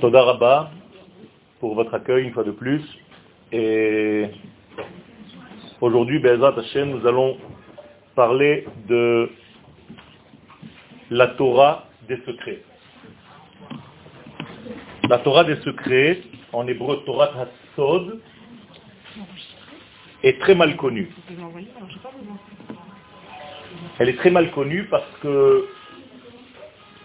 Toda pour votre accueil une fois de plus. Et aujourd'hui, Bezat Hashem, nous allons parler de la Torah des secrets. La Torah des secrets, en hébreu Torah Hassod, est très mal connue. Elle est très mal connue parce que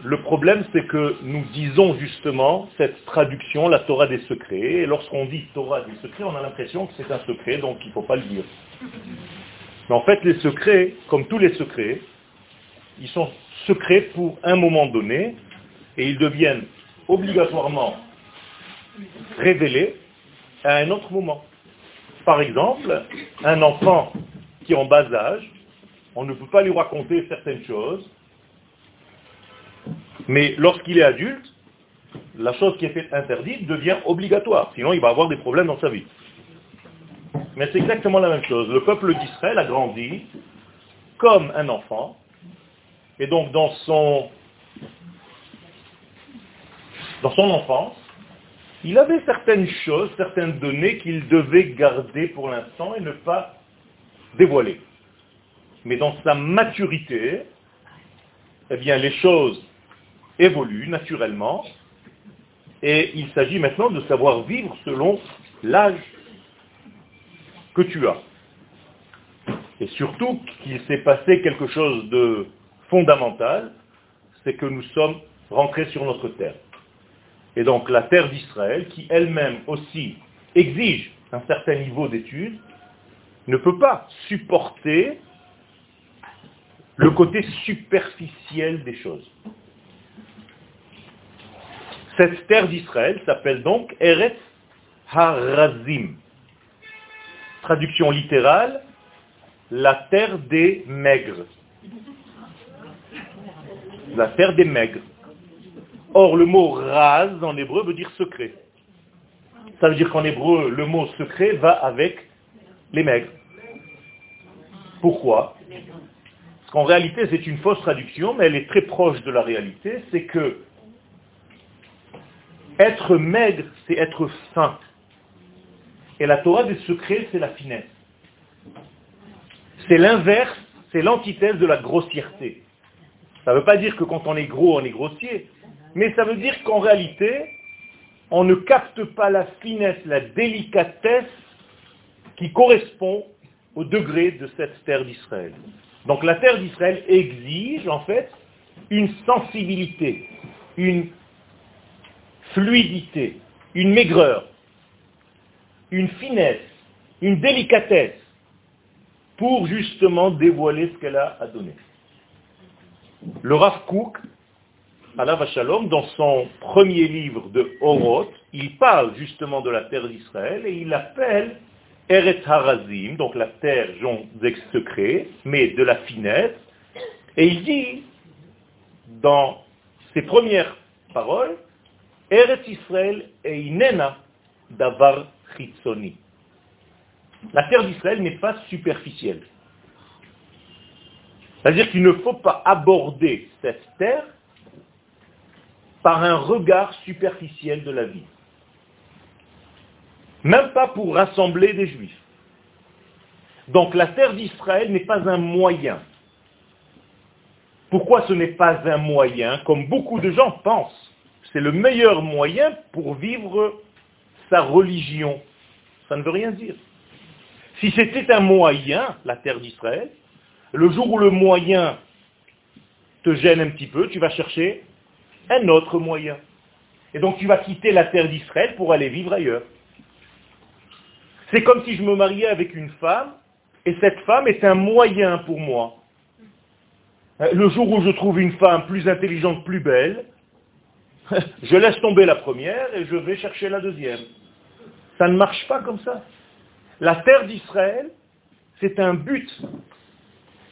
le problème, c'est que nous disons justement cette traduction, la Torah des secrets, et lorsqu'on dit Torah des secrets, on a l'impression que c'est un secret, donc il ne faut pas le dire. Mais en fait, les secrets, comme tous les secrets, ils sont secrets pour un moment donné, et ils deviennent obligatoirement révélés à un autre moment. Par exemple, un enfant qui est en bas âge, on ne peut pas lui raconter certaines choses, mais lorsqu'il est adulte, la chose qui est faite interdite devient obligatoire, sinon il va avoir des problèmes dans sa vie. Mais c'est exactement la même chose. Le peuple d'Israël a grandi comme un enfant, et donc dans son, dans son enfance, il avait certaines choses, certaines données qu'il devait garder pour l'instant et ne pas dévoiler. Mais dans sa maturité, eh bien, les choses évoluent naturellement et il s'agit maintenant de savoir vivre selon l'âge que tu as. Et surtout qu'il s'est passé quelque chose de fondamental, c'est que nous sommes rentrés sur notre terre. Et donc la terre d'Israël, qui elle-même aussi exige un certain niveau d'études, ne peut pas supporter le côté superficiel des choses. Cette terre d'Israël s'appelle donc Eretz Harazim. Traduction littérale, la terre des maigres. La terre des maigres. Or, le mot raz en hébreu veut dire secret. Ça veut dire qu'en hébreu, le mot secret va avec les maigres. Pourquoi? Parce qu'en réalité, c'est une fausse traduction, mais elle est très proche de la réalité. C'est que être maigre, c'est être fin. Et la Torah des secrets, c'est la finesse. C'est l'inverse, c'est l'antithèse de la grossièreté. Ça ne veut pas dire que quand on est gros, on est grossier, mais ça veut dire qu'en réalité, on ne capte pas la finesse, la délicatesse qui correspond au degré de cette terre d'Israël. Donc la terre d'Israël exige en fait une sensibilité, une fluidité, une maigreur, une finesse, une délicatesse pour justement dévoiler ce qu'elle a à donner. Le Rav Kook, Allah Shalom, dans son premier livre de Oroth, il parle justement de la terre d'Israël et il appelle Eretz Harazim, donc la terre des secrets, mais de la finesse. Et il dit, dans ses premières paroles, La terre d'Israël n'est pas superficielle. C'est-à-dire qu'il ne faut pas aborder cette terre par un regard superficiel de la vie. Même pas pour rassembler des juifs. Donc la terre d'Israël n'est pas un moyen. Pourquoi ce n'est pas un moyen, comme beaucoup de gens pensent? C'est le meilleur moyen pour vivre sa religion. Ça ne veut rien dire. Si c'était un moyen, la terre d'Israël, le jour où le moyen te gêne un petit peu, tu vas chercher un autre moyen. Et donc tu vas quitter la terre d'Israël pour aller vivre ailleurs. C'est comme si je me mariais avec une femme, et cette femme est un moyen pour moi. Le jour où je trouve une femme plus intelligente, plus belle, je laisse tomber la première et je vais chercher la deuxième. Ça ne marche pas comme ça. La terre d'Israël, c'est un but.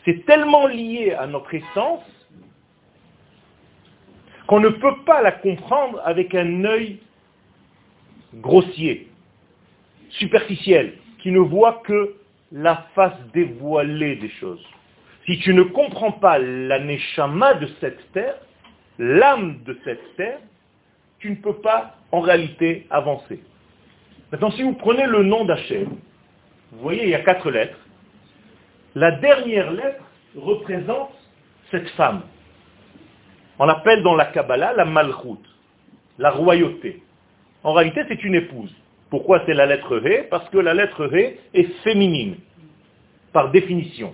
C'est tellement lié à notre essence qu'on ne peut pas la comprendre avec un œil grossier, superficiel, qui ne voit que la face dévoilée des choses. Si tu ne comprends pas la de cette terre, l'âme de cette terre, tu ne peux pas en réalité avancer. Maintenant, si vous prenez le nom d'Hachem, vous voyez, il y a quatre lettres. La dernière lettre représente cette femme. On l'appelle dans la Kabbalah la malchut, la royauté. En réalité, c'est une épouse. Pourquoi c'est la lettre Ré Parce que la lettre Ré est féminine, par définition.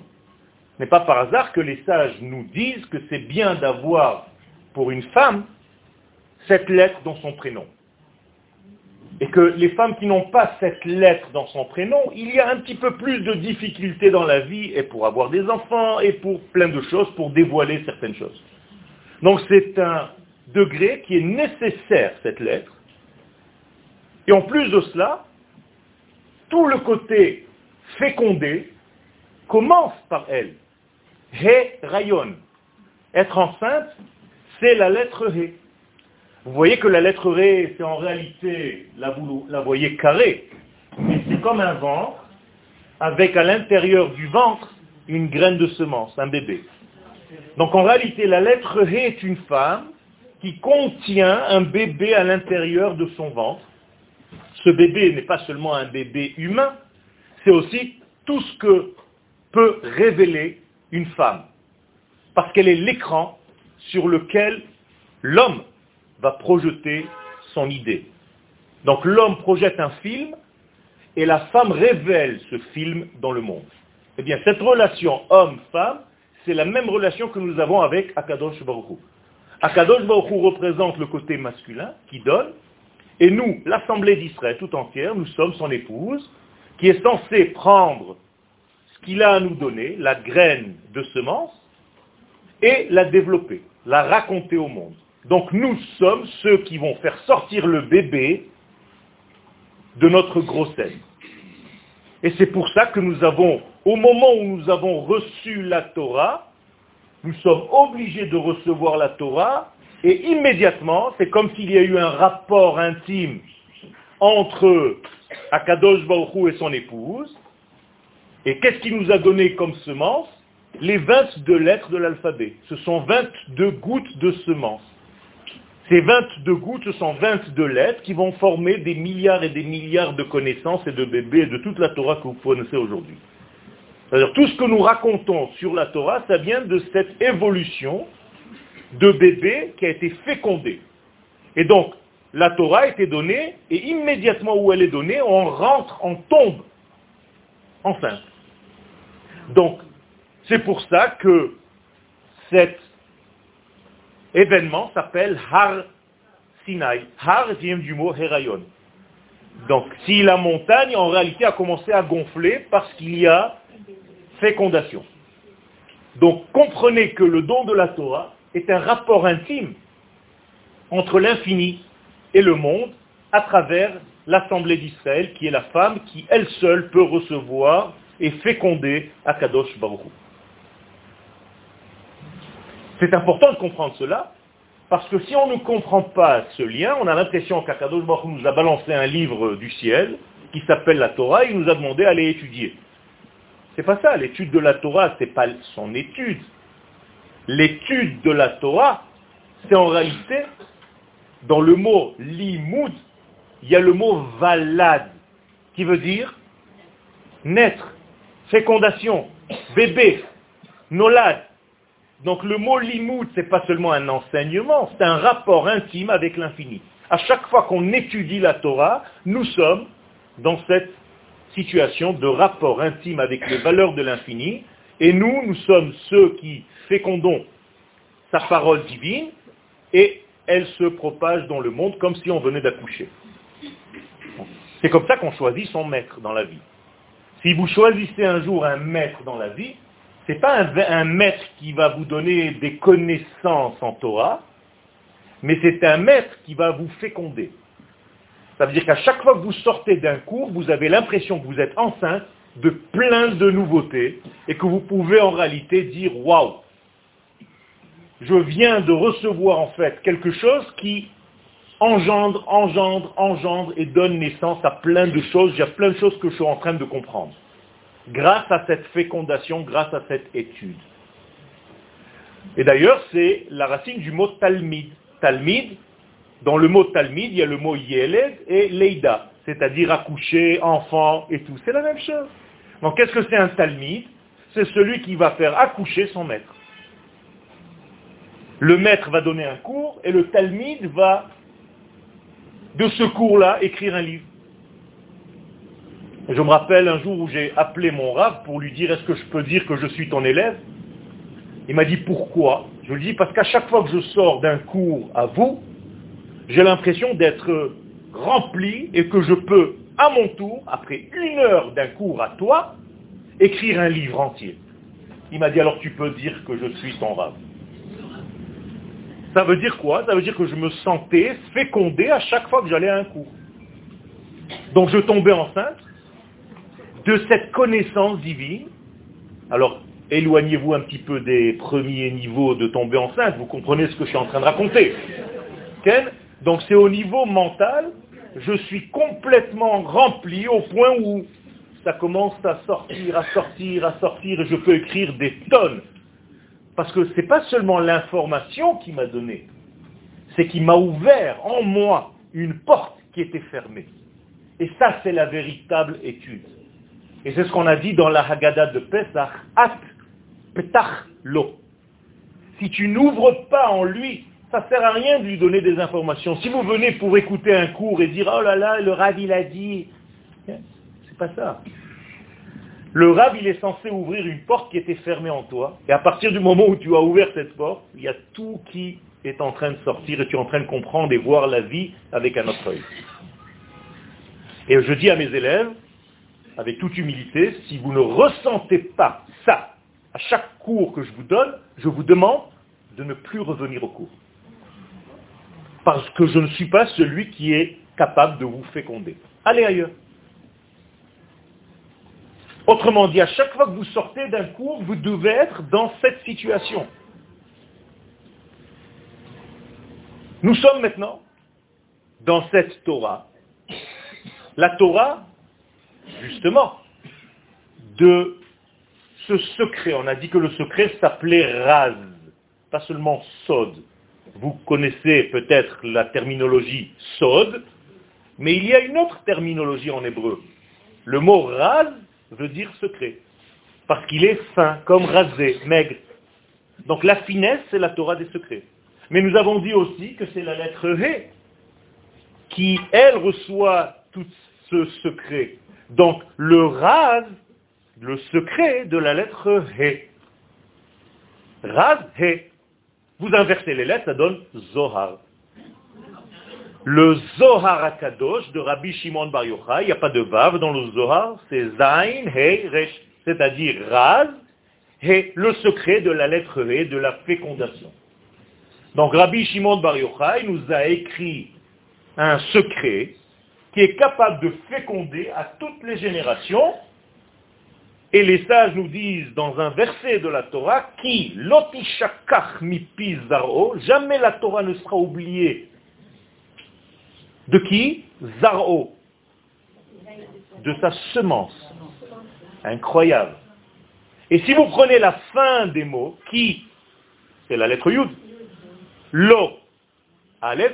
Ce n'est pas par hasard que les sages nous disent que c'est bien d'avoir pour une femme cette lettre dans son prénom. Et que les femmes qui n'ont pas cette lettre dans son prénom, il y a un petit peu plus de difficultés dans la vie, et pour avoir des enfants, et pour plein de choses, pour dévoiler certaines choses. Donc c'est un degré qui est nécessaire, cette lettre. Et en plus de cela, tout le côté fécondé commence par elle. He rayon. Être enceinte, c'est la lettre He. Vous voyez que la lettre Ré, c'est en réalité, là vous la voyez carrée, mais c'est comme un ventre, avec à l'intérieur du ventre une graine de semence, un bébé. Donc en réalité, la lettre Ré est une femme qui contient un bébé à l'intérieur de son ventre. Ce bébé n'est pas seulement un bébé humain, c'est aussi tout ce que peut révéler une femme. Parce qu'elle est l'écran sur lequel l'homme va projeter son idée. Donc l'homme projette un film et la femme révèle ce film dans le monde. Eh bien, cette relation homme-femme, c'est la même relation que nous avons avec Akadosh Baruch Akadosh Baruch représente le côté masculin qui donne, et nous, l'Assemblée d'Israël tout entière, nous sommes son épouse, qui est censée prendre ce qu'il a à nous donner, la graine de semence, et la développer, la raconter au monde. Donc nous sommes ceux qui vont faire sortir le bébé de notre grossesse. Et c'est pour ça que nous avons, au moment où nous avons reçu la Torah, nous sommes obligés de recevoir la Torah, et immédiatement, c'est comme s'il y a eu un rapport intime entre Akadosh Baruch et son épouse, et qu'est-ce qu'il nous a donné comme semence? Les 22 lettres de l'alphabet. Ce sont 22 gouttes de semence. Ces 22 gouttes, ce sont 22 lettres qui vont former des milliards et des milliards de connaissances et de bébés de toute la Torah que vous connaissez aujourd'hui. C'est-à-dire tout ce que nous racontons sur la Torah, ça vient de cette évolution de bébé qui a été fécondé. Et donc, la Torah a été donnée, et immédiatement où elle est donnée, on rentre, on tombe enceinte. Donc, c'est pour ça que cet événement s'appelle Har Sinai. Har vient du mot Herayon. Donc, si la montagne, en réalité, a commencé à gonfler parce qu'il y a fécondation. Donc, comprenez que le don de la Torah est un rapport intime entre l'infini et le monde à travers l'Assemblée d'Israël, qui est la femme qui, elle seule, peut recevoir et féconder Akadosh Baruch C'est important de comprendre cela, parce que si on ne comprend pas ce lien, on a l'impression qu'Akadosh Baruch nous a balancé un livre du ciel qui s'appelle la Torah, et il nous a demandé d'aller étudier. C'est pas ça, l'étude de la Torah, c'est pas son étude. L'étude de la Torah, c'est en réalité, dans le mot limoud, il y a le mot valad, qui veut dire naître, fécondation, bébé, nolad. Donc le mot limoud, ce n'est pas seulement un enseignement, c'est un rapport intime avec l'infini. À chaque fois qu'on étudie la Torah, nous sommes dans cette situation de rapport intime avec les valeurs de l'infini, et nous, nous sommes ceux qui fécondons sa parole divine, et elle se propage dans le monde comme si on venait d'accoucher. C'est comme ça qu'on choisit son maître dans la vie. Si vous choisissez un jour un maître dans la vie, n'est pas un, un, maître qui va vous donner des connaissances en Torah, mais c'est un maître qui va vous féconder. Ça veut dire qu'à chaque fois que vous sortez d'un cours, vous avez l'impression que vous êtes enceinte de plein de nouveautés et que vous pouvez en réalité dire waouh, je viens de recevoir en fait quelque chose qui engendre, engendre, engendre et donne naissance à plein de choses. Il y a plein de choses que je suis en train de comprendre. Grâce à cette fécondation, grâce à cette étude. Et d'ailleurs, c'est la racine du mot talmid. Talmid, Dans le mot Talmid, il y a le mot Yeled et Leida, c'est-à-dire accoucher, enfant et tout. C'est la même chose. Donc qu'est-ce que c'est un Talmid C'est celui qui va faire accoucher son maître. Le maître va donner un cours et le Talmid va, de ce cours-là, écrire un livre. Je me rappelle un jour où j'ai appelé mon rave pour lui dire est-ce que je peux dire que je suis ton élève? Il m'a dit pourquoi? Je lui dis parce qu'à chaque fois que je sors d'un cours à vous, j'ai l'impression d'être rempli et que je peux, à mon tour, après une heure d'un cours à toi, écrire un livre entier. Il m'a dit alors tu peux dire que je suis ton rave. Ça veut dire quoi? Ça veut dire que je me sentais fécondé à chaque fois que j'allais à un cours. Donc je tombais enceinte de cette connaissance divine. Alors éloignez-vous un petit peu des premiers niveaux de tomber enceinte, vous comprenez ce que je suis en train de raconter. Donc c'est au niveau mental, je suis complètement rempli au point où ça commence à sortir, à sortir, à sortir, et je peux écrire des tonnes. Parce que ce n'est pas seulement l'information qui m'a donné, c'est qu'il m'a ouvert en moi une porte qui était fermée. Et ça, c'est la véritable étude. Et c'est ce qu'on a dit dans la Haggadah de Pesach, At Petach Lo. Si tu n'ouvres pas en lui ça ne sert à rien de lui donner des informations. Si vous venez pour écouter un cours et dire « Oh là là, le Rav il a dit... » C'est pas ça. Le Rav il est censé ouvrir une porte qui était fermée en toi. Et à partir du moment où tu as ouvert cette porte, il y a tout qui est en train de sortir et tu es en train de comprendre et voir la vie avec un autre œil. Et je dis à mes élèves, avec toute humilité, si vous ne ressentez pas ça à chaque cours que je vous donne, je vous demande de ne plus revenir au cours parce que je ne suis pas celui qui est capable de vous féconder. Allez ailleurs. Autrement dit, à chaque fois que vous sortez d'un cours, vous devez être dans cette situation. Nous sommes maintenant dans cette Torah. La Torah, justement, de ce secret. On a dit que le secret s'appelait Raz, pas seulement Sod. Vous connaissez peut-être la terminologie sod, mais il y a une autre terminologie en hébreu. Le mot raz veut dire secret, parce qu'il est fin, comme rasé, maigre. Donc la finesse, c'est la Torah des secrets. Mais nous avons dit aussi que c'est la lettre He qui, elle, reçoit tout ce secret. Donc le raz, le secret de la lettre He. Raz He. Vous inversez les lettres, ça donne Zohar. Le Zohar Akadosh de Rabbi Shimon Bar Yochai, il n'y a pas de Vav dans le Zohar, c'est Zain, He, Resh, c'est-à-dire Raz, He, le secret de la lettre He, de la fécondation. Donc Rabbi Shimon Bar Yochai nous a écrit un secret qui est capable de féconder à toutes les générations et les sages nous disent dans un verset de la Torah, qui lotishakach mi zaro, jamais la Torah ne sera oubliée. De qui? Zaro. De sa semence. Incroyable. Et si vous prenez la fin des mots, qui? C'est la lettre Yud. Lo, Aleph,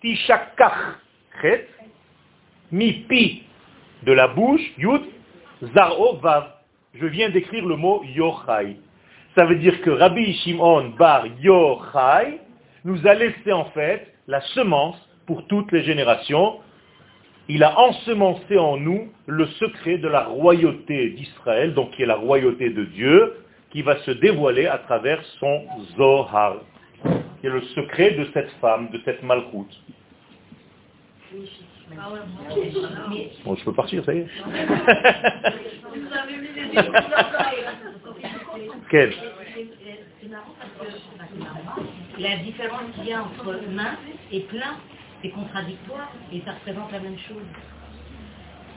tishakach, chet, mi pi, de la bouche, Yud, Zaro, Vav je viens d'écrire le mot Yochai. Ça veut dire que Rabbi Shimon bar Yochai nous a laissé en fait la semence pour toutes les générations. Il a ensemencé en nous le secret de la royauté d'Israël, donc qui est la royauté de Dieu, qui va se dévoiler à travers son Zohar, qui est le secret de cette femme, de cette malchoute. Bon, je peux partir, ça y est. Quel? La différence qu'il y a entre main et plein, c'est contradictoire et ça représente la même chose.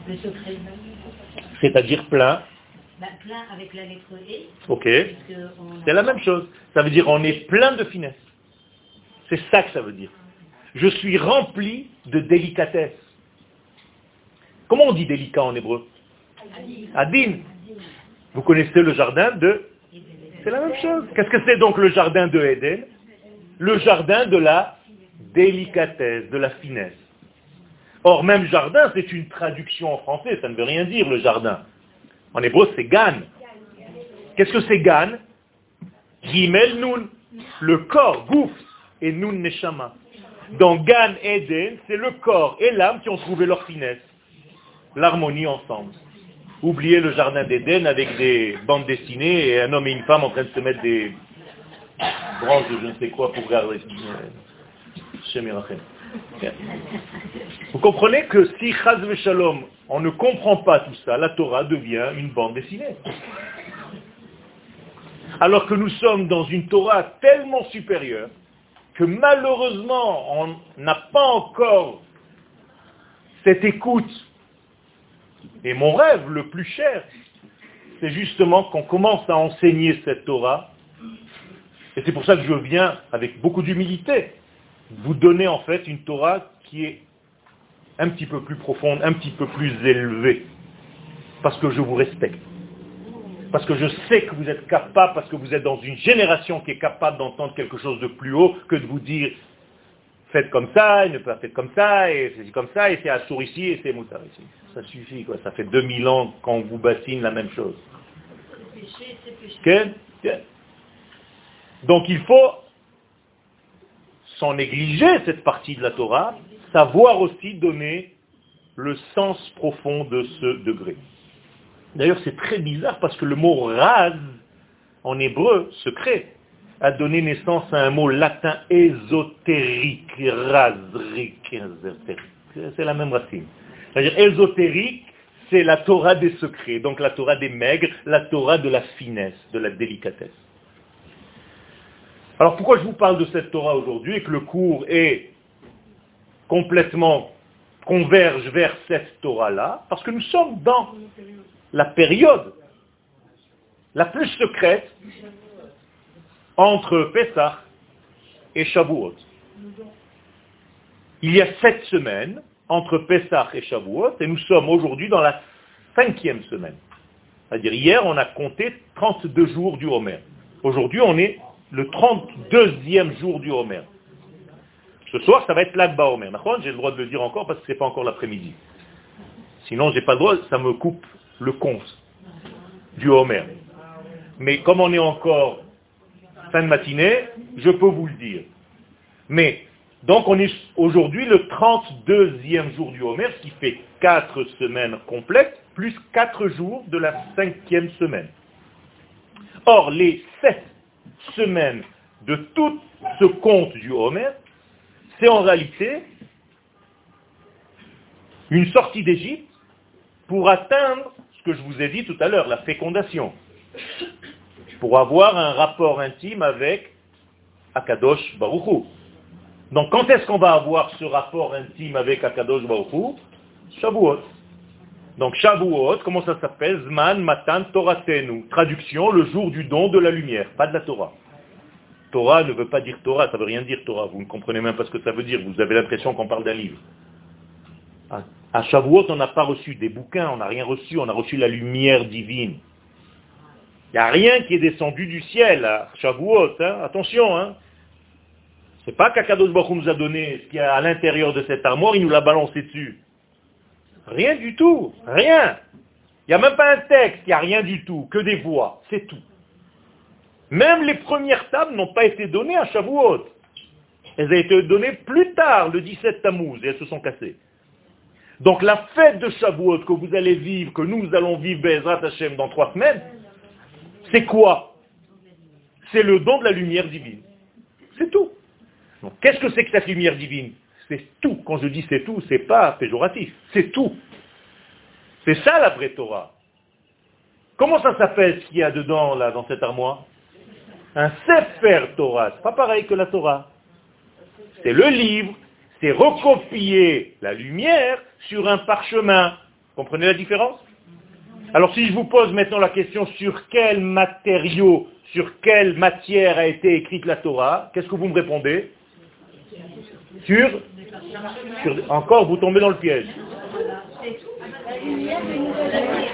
Le secret. C'est-à-dire plein bah, plein avec la lettre E. Ok. C'est la même chose. Ça veut dire on est plein de finesse. C'est ça que ça veut dire. Je suis rempli de délicatesse. Comment on dit délicat en hébreu Adin. Vous connaissez le jardin de... C'est la même chose. Qu'est-ce que c'est donc le jardin de Éden Le jardin de la délicatesse, de la finesse. Or, même jardin, c'est une traduction en français, ça ne veut rien dire le jardin. En hébreu, c'est gan. Qu'est-ce que c'est gan Gimel nun, le corps, gouf, et nun neshama. Dans Gan Eden, c'est le corps et l'âme qui ont trouvé leur finesse, l'harmonie ensemble. Oubliez le jardin d'Éden avec des bandes dessinées et un homme et une femme en train de se mettre des branches de je ne sais quoi pour garder. Vous comprenez que si Chaz Shalom, on ne comprend pas tout ça, la Torah devient une bande dessinée. Alors que nous sommes dans une Torah tellement supérieure que malheureusement on n'a pas encore cette écoute. Et mon rêve le plus cher, c'est justement qu'on commence à enseigner cette Torah. Et c'est pour ça que je viens avec beaucoup d'humilité vous donner en fait une Torah qui est un petit peu plus profonde, un petit peu plus élevée. Parce que je vous respecte. Parce que je sais que vous êtes capable, parce que vous êtes dans une génération qui est capable d'entendre quelque chose de plus haut que de vous dire faites comme ça, et ne pas faites comme ça, et c'est comme ça, et c'est Assour ici, et c'est Moussar ici. Ça suffit, quoi. Ça fait 2000 ans qu'on vous bassine la même chose. Donc il faut sans négliger cette partie de la Torah, savoir aussi donner le sens profond de ce degré. D'ailleurs, c'est très bizarre parce que le mot raz, en hébreu, secret, a donné naissance à un mot latin ésotérique, razrique, c'est la même racine. C'est-à-dire ésotérique, c'est la Torah des secrets, donc la Torah des maigres, la Torah de la finesse, de la délicatesse. Alors pourquoi je vous parle de cette Torah aujourd'hui et que le cours est complètement converge vers cette Torah-là? Parce que nous sommes dans la période la plus secrète entre Pessah et Shavuot. Il y a sept semaines entre Pessah et Shavuot et nous sommes aujourd'hui dans la cinquième semaine. C'est-à-dire hier on a compté 32 jours du Homer. Aujourd'hui on est le 32e jour du Homer. Ce soir, ça va être l'Agba Homer. J'ai le droit de le dire encore parce que ce n'est pas encore l'après-midi. Sinon, j'ai pas le droit, ça me coupe le compte du Homer. Mais comme on est encore fin de matinée, je peux vous le dire. Mais, donc on est aujourd'hui le 32e jour du Homer, ce qui fait 4 semaines complètes, plus 4 jours de la cinquième semaine. Or, les 7 semaine de tout ce conte du Homer, c'est en réalité une sortie d'Égypte pour atteindre ce que je vous ai dit tout à l'heure, la fécondation, pour avoir un rapport intime avec Akadosh Baruchou. Donc quand est-ce qu'on va avoir ce rapport intime avec Akadosh Baruchou Shavuot. Donc Shavuot, comment ça s'appelle? Zman Matan Toratenu. Traduction, le jour du don de la lumière, pas de la Torah. Torah ne veut pas dire Torah, ça veut rien dire Torah. Vous ne comprenez même pas ce que ça veut dire. Vous avez l'impression qu'on parle d'un livre. À Shavuot, on n'a pas reçu des bouquins, on n'a rien reçu, on a reçu la lumière divine. Il n'y a rien qui est descendu du ciel à Shavuot, hein. attention. Hein. C'est pas qu'Akadosh Baruch nous a donné ce qu'il y a à l'intérieur de cette armoire, il nous l'a balancé dessus. Rien du tout, rien. Il n'y a même pas un texte, il n'y a rien du tout, que des voix, c'est tout. Même les premières tables n'ont pas été données à Shavuot. Elles ont été données plus tard, le 17 Tammuz, et elles se sont cassées. Donc la fête de Shavuot que vous allez vivre, que nous allons vivre Bezrat Hashem dans trois semaines, c'est quoi? C'est le don de la lumière divine. C'est tout. Qu'est-ce que c'est que cette lumière divine? C'est tout. Quand je dis c'est tout, c'est pas péjoratif. C'est tout. C'est ça la vraie Torah. Comment ça s'appelle ce qu'il y a dedans, là, dans cette armoire? Un Sefer Torah, c'est pas pareil que la Torah. C'est le livre, c'est recopier la lumière sur un parchemin. Comprenez la différence? Alors si je vous pose maintenant la question sur quel matériau, sur quelle matière a été écrite la Torah, qu'est-ce que vous me répondez? Sur, Encore, vous tombez dans le piège.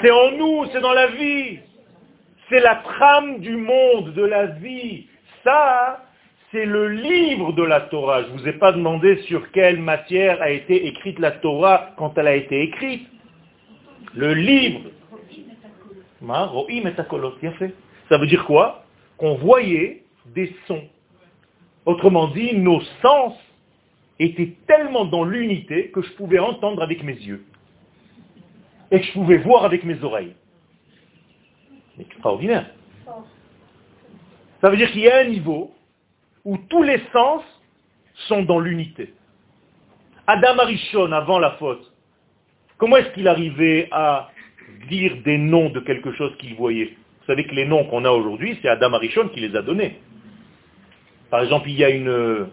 C'est en nous, c'est dans la vie. C'est la trame du monde, de la vie. Ça, c'est le livre de la Torah. Je ne vous ai pas demandé sur quelle matière a été écrite la Torah quand elle a été écrite. Le livre. Ça veut dire quoi? Qu'on voyait des sons. Autrement dit, nos sens étaient tellement dans l'unité que je pouvais entendre avec mes yeux. Et que je pouvais voir avec mes oreilles. Extraordinaire. Ça veut dire qu'il y a un niveau où tous les sens sont dans l'unité. Adam Arishon, avant la faute, comment est-ce qu'il arrivait à dire des noms de quelque chose qu'il voyait? Vous savez que les noms qu'on a aujourd'hui, c'est Adam Arishon qui les a donnés. Par exemple, il y a une,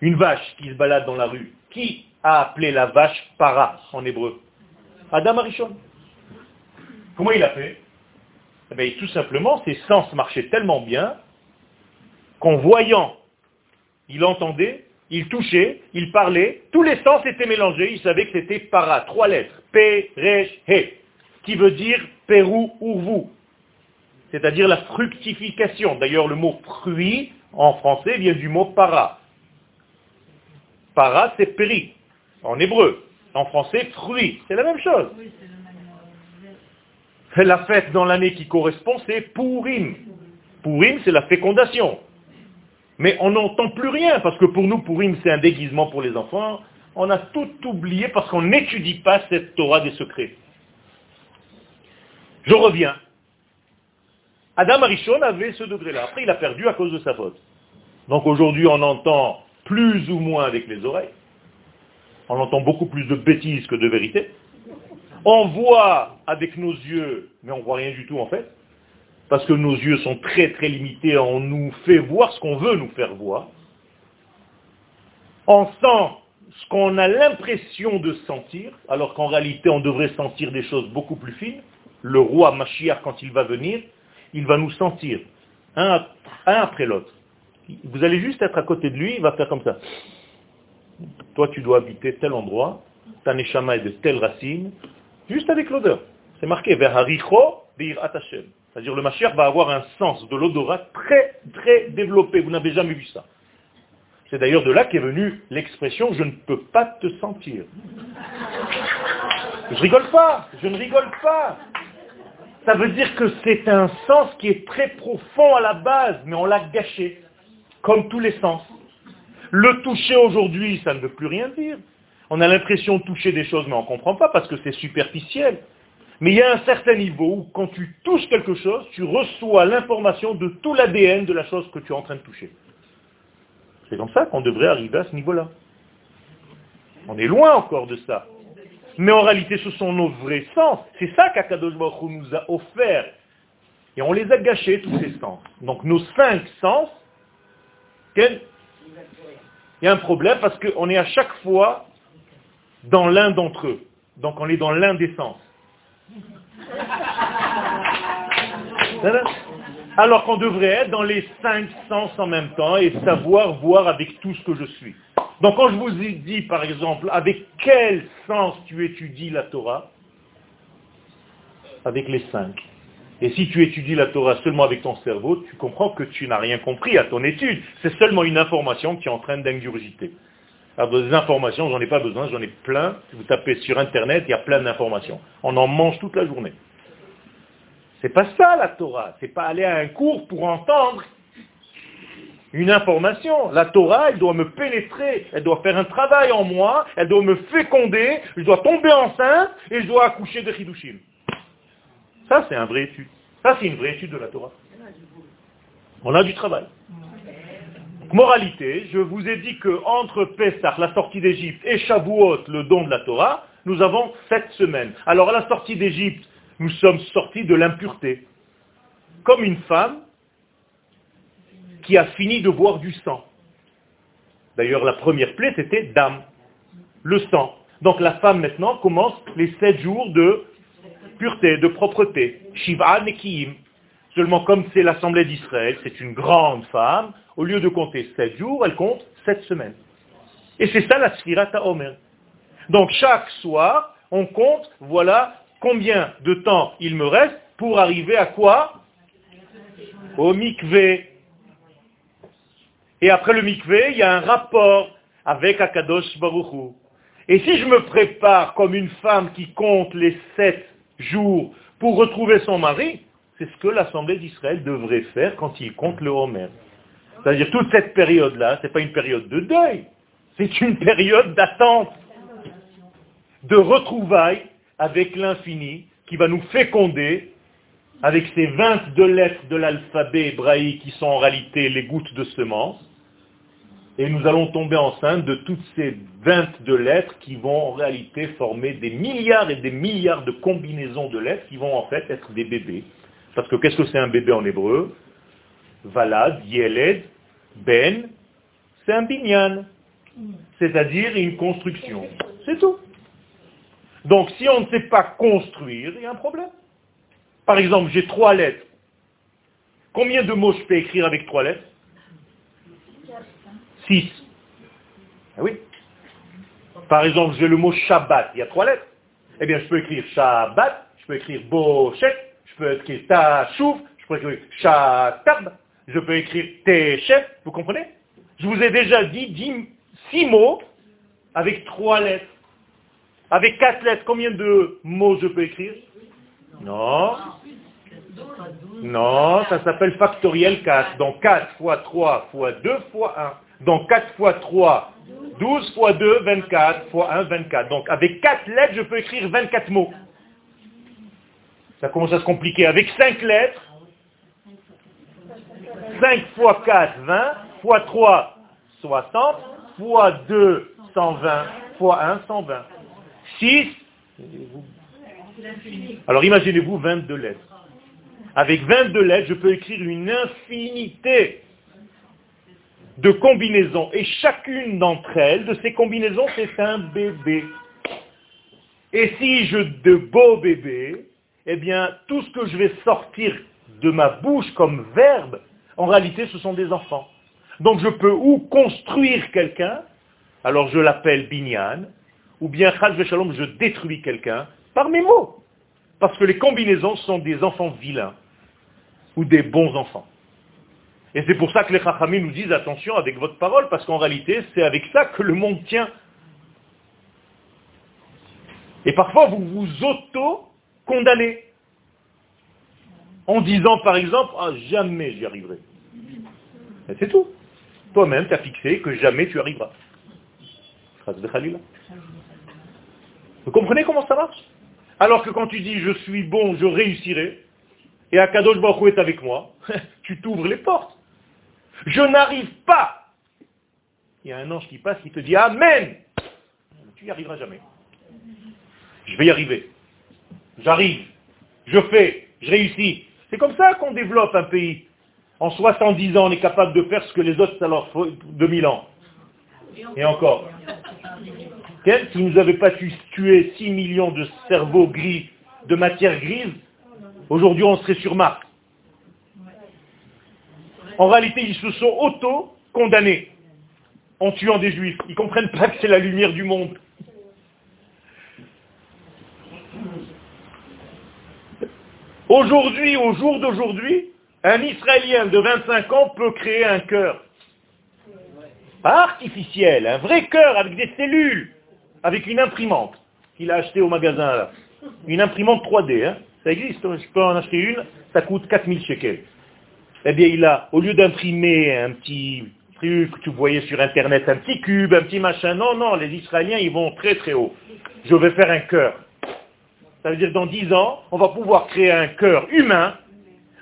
une vache qui se balade dans la rue. Qui a appelé la vache para en hébreu Adam Arishon. Comment il a fait eh bien, Tout simplement, ses sens marchaient tellement bien qu'en voyant, il entendait, il touchait, il parlait, tous les sens étaient mélangés, il savait que c'était para, trois lettres, P, Resh, He, qui veut dire Pérou, vous, c'est-à-dire la fructification. D'ailleurs, le mot fruit, en français, vient du mot para. Para, c'est péri, en hébreu. En français, fruit, c'est la même chose. La fête dans l'année qui correspond, c'est Purim. Purim, c'est la fécondation. Mais on n'entend plus rien, parce que pour nous, Purim, c'est un déguisement pour les enfants. On a tout oublié parce qu'on n'étudie pas cette Torah des secrets. Je reviens. Adam Arishon avait ce degré-là. Après, il a perdu à cause de sa faute. Donc aujourd'hui, on entend plus ou moins avec les oreilles. On entend beaucoup plus de bêtises que de vérité. On voit avec nos yeux, mais on voit rien du tout en fait parce que nos yeux sont très très limités, on nous fait voir ce qu'on veut nous faire voir. On sent ce qu'on a l'impression de sentir, alors qu'en réalité on devrait sentir des choses beaucoup plus fines. Le roi Mashiach, quand il va venir, il va nous sentir, un, après l'autre. Vous allez juste être à côté de lui, il va faire comme ça. Toi, tu dois habiter tel endroit, ta neshama est de telle racine, juste avec l'odeur. C'est marqué, vers Haricho. C'est-à-dire le Mashiach va avoir un sens de l'odorat très très développé. Vous n'avez jamais vu ça. C'est d'ailleurs de là qu'est venue l'expression je ne peux pas te sentir. Je rigole pas, je ne rigole pas. Ça veut dire que c'est un sens qui est très profond à la base, mais on l'a gâché, comme tous les sens. Le toucher aujourd'hui, ça ne veut plus rien dire. On a l'impression de toucher des choses, mais on ne comprend pas parce que c'est superficiel. Mais il y a un certain niveau où quand tu touches quelque chose, tu reçois l'information de tout l'ADN de la chose que tu es en train de toucher. C'est comme ça qu'on devrait arriver à ce niveau-là. On est loin encore de ça. Mais en réalité, ce sont nos vrais sens. C'est ça qu'Akadosh Baruch nous a offert. Et on les a gâchés, tous ces sens. Donc nos cinq sens, il y a un problème parce qu'on est à chaque fois dans l'un d'entre eux. Donc on est dans l'un des sens. Alors qu'on devrait être dans les cinq sens en même temps et savoir voir avec tout ce que je suis. Donc quand je vous ai dit, par exemple, avec quel sens tu étudies la Torah Avec les cinq. Et si tu étudies la Torah seulement avec ton cerveau, tu comprends que tu n'as rien compris à ton étude. C'est seulement une information qui est en train d'ingurgiter. Alors des informations, j'en ai pas besoin, j'en ai plein. Vous tapez sur Internet, il y a plein d'informations. On en mange toute la journée. C'est pas ça la Torah. C'est pas aller à un cours pour entendre une information. La Torah, elle doit me pénétrer, elle doit faire un travail en moi, elle doit me féconder, je dois tomber enceinte et je dois accoucher de Hidushim. Ça, c'est un vrai étude. Ça, c'est une vraie étude de la Torah. On a du travail. Moralité, je vous ai dit que entre Pessah, la sortie d'Égypte, et Shavuot, le don de la Torah, nous avons sept semaines. Alors à la sortie d'Égypte, nous sommes sortis de l'impureté. Comme une femme qui a fini de boire du sang. D'ailleurs, la première plaie, c'était dame, le sang. Donc la femme maintenant commence les sept jours de pureté, de propreté. Shiva Nekiyim. Seulement comme c'est l'Assemblée d'Israël, c'est une grande femme, au lieu de compter sept jours, elle compte sept semaines. Et c'est ça la Sfirata Omer. Donc chaque soir, on compte, voilà combien de temps il me reste pour arriver à quoi? Au mikvé. Et après le mikvé, il y a un rapport avec Akadosh Baruchou. Et si je me prépare comme une femme qui compte les sept jours pour retrouver son mari, c'est ce que l'Assemblée d'Israël devrait faire quand il compte le Homer. C'est-à-dire toute cette période-là, ce n'est pas une période de deuil, c'est une période d'attente, de retrouvailles avec l'infini qui va nous féconder avec ces 22 lettres de l'alphabet hébraïque qui sont en réalité les gouttes de semence. Et nous allons tomber enceinte de toutes ces 22 lettres qui vont en réalité former des milliards et des milliards de combinaisons de lettres qui vont en fait être des bébés. Parce que qu'est-ce que c'est un bébé en hébreu? Valad, Yeled, Ben, c'est un binyan. C'est-à-dire une construction. C'est tout. Donc si on ne sait pas construire, il y a un problème. Par exemple, j'ai trois lettres. Combien de mots je peux écrire avec trois lettres? Six. Ah oui. Par exemple, j'ai le mot Shabbat, il y a trois lettres. Eh bien, je peux écrire Shabbat, je peux écrire Boshet, je peux écrire Tashouf, je peux écrire Shatab, je peux écrire Teshet, vous comprenez? Je vous ai déjà dit six mots avec trois lettres. Avec quatre lettres, combien de mots je peux écrire? Non. Non, ça s'appelle factoriel 4. Donc 4 fois 3 fois 2 fois 1. Donc 4 fois 3, 12 fois 2, 24 fois 1, 24. Donc avec 4 lettres, je peux écrire 24 mots. Ça commence à se compliquer. Avec 5 lettres, 5 fois 4, 20, fois 3, 60, fois 2, 120, fois 1, 120. 6, alors imaginez-vous 22 lettres. Avec 22 lettres, je peux écrire une infinité de combinaisons. Et chacune d'entre elles, de ces combinaisons, c'est un bébé. Et si je de beaux bébés, eh bien, tout ce que je vais sortir de ma bouche comme verbe, en réalité, ce sont des enfants. Donc je peux ou construire quelqu'un, alors je l'appelle binyan, ou bien, Shalom, je détruis quelqu'un par mes mots. Parce que les combinaisons sont des enfants vilains ou des bons enfants. Et c'est pour ça que les Chachamim nous disent attention avec votre parole, parce qu'en réalité, c'est avec ça que le monde tient. Et parfois, vous vous auto-condamnez. En disant, par exemple, ah, jamais j'y arriverai. Et c'est tout. Toi-même, tu as fixé que jamais tu arriveras. Vous comprenez comment ça marche? Alors que quand tu dis je suis bon, je réussirai, et Akadosh Baruch est avec moi, tu t'ouvres les portes. Je n'arrive pas. Il y a un ange qui passe qui te dit Amen. Tu n'y arriveras jamais. Je vais y arriver. J'arrive. Je fais. Je réussis. C'est comme ça qu'on développe un pays. En 70 ans, on est capable de faire ce que les autres, ça leur faut 2000 ans. Et encore. Si vous n'avez pas tué 6 millions de cerveaux gris, de matière grise, aujourd'hui on serait sur Mars. En réalité, ils se sont auto-condamnés en tuant des juifs. Ils ne comprennent pas que c'est la lumière du monde. Aujourd'hui, au jour d'aujourd'hui, un Israélien de 25 ans peut créer un cœur. artificiel, un vrai cœur avec des cellules avec une imprimante qu'il a acheté au magasin là. Une imprimante 3D, hein. ça existe, hein. je peux en acheter une, ça coûte 4000 shekels. Eh bien, il a, au lieu d'imprimer un petit truc que tu voyais sur Internet, un petit cube, un petit machin, non, non, les Israéliens, ils vont très très haut. Je vais faire un cœur. Ça veut dire dans 10 ans, on va pouvoir créer un cœur humain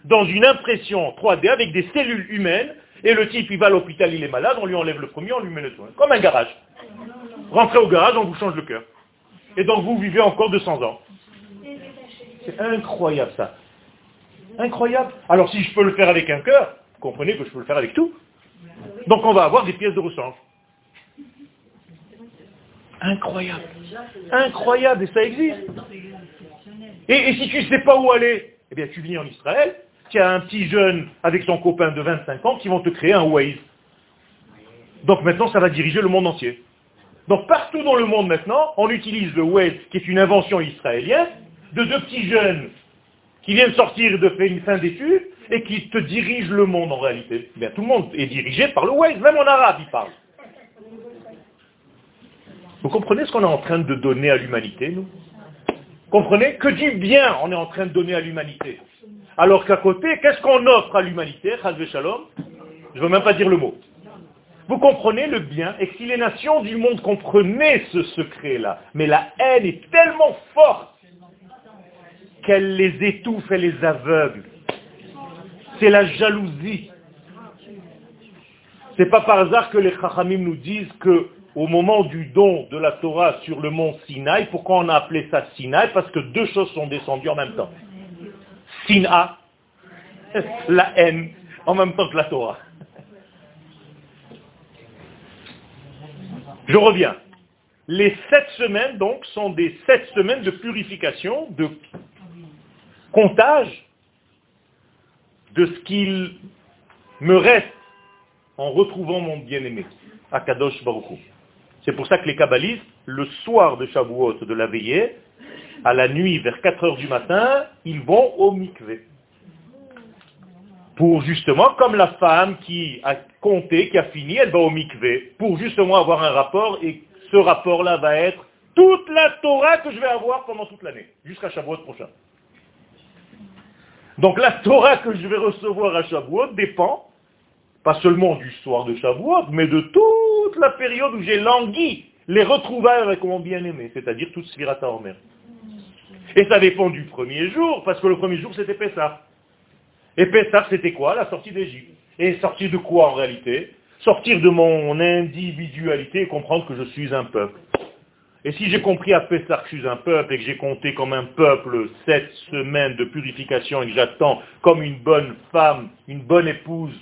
dans une impression 3D avec des cellules humaines, et le type, il va à l'hôpital, il est malade, on lui enlève le premier, on lui met le soin. Comme un garage. Rentrez au garage, on vous change le cœur. Et donc vous vivez encore 200 ans. C'est incroyable ça. Incroyable. Alors si je peux le faire avec un cœur, comprenez que je peux le faire avec tout. Donc on va avoir des pièces de rechange. Incroyable. Incroyable, et ça existe. Et, si tu ne sais pas où aller, eh bien tu viens en Israël, tu as un petit jeune avec son copain de 25 ans qui vont te créer un Waze. Donc maintenant ça va diriger le monde entier. Donc partout dans le monde maintenant, on utilise le web, qui est une invention israélienne, de deux petits jeunes qui viennent sortir de faire une fin d'études et qui te dirige le monde en réalité. Bien, tout le monde est dirigé par le Waze, même en arabe il parle. Vous comprenez ce qu'on est en train de donner à l'humanité, nous? Comprenez? Que du bien on est en train de donner à l'humanité? Alors qu'à côté, qu'est-ce qu'on offre à l'humanité Je ne veux même pas dire le mot. Vous comprenez le bien Et si les nations du monde comprenaient ce secret-là, mais la haine est tellement forte qu'elle les étouffe et les aveugle. C'est la jalousie. C'est pas par hasard que les Chachamim nous disent que au moment du don de la Torah sur le mont Sinaï, pourquoi on a appelé ça Sinaï Parce que deux choses sont descendues en même temps. Sina, la haine, en même temps que la Torah. Je reviens. Les sept semaines, donc, sont des sept semaines de purification, de comptage de ce qu'il me reste en retrouvant mon bien-aimé, Akadosh Baruch c'est pour ça que les kabbalistes, le soir de Shavuot, de la veillée, à la nuit, vers 4 heures du matin, ils vont au mikvé. Pour justement, comme la femme qui a compté, qui a fini, elle va au mikvé, pour justement avoir un rapport, et ce rapport-là va être toute la Torah que je vais avoir pendant toute l'année, jusqu'à Shavuot prochain. Donc la Torah que je vais recevoir à Shavuot dépend pas seulement du soir de Shavuot, mais de toute la période où j'ai langui les retrouvailles avec mon bien-aimé, c'est-à-dire toute Svirata mer. Et ça dépend du premier jour, parce que le premier jour c'était Pessah. Et Pessah c'était quoi La sortie d'Égypte? Et sortir de quoi en réalité? Sortir de mon individualité et comprendre que je suis un peuple. Et si j'ai compris à Pessah que je suis un peuple et que j'ai compté comme un peuple sept semaines de purification et que j'attends comme une bonne femme, une bonne épouse,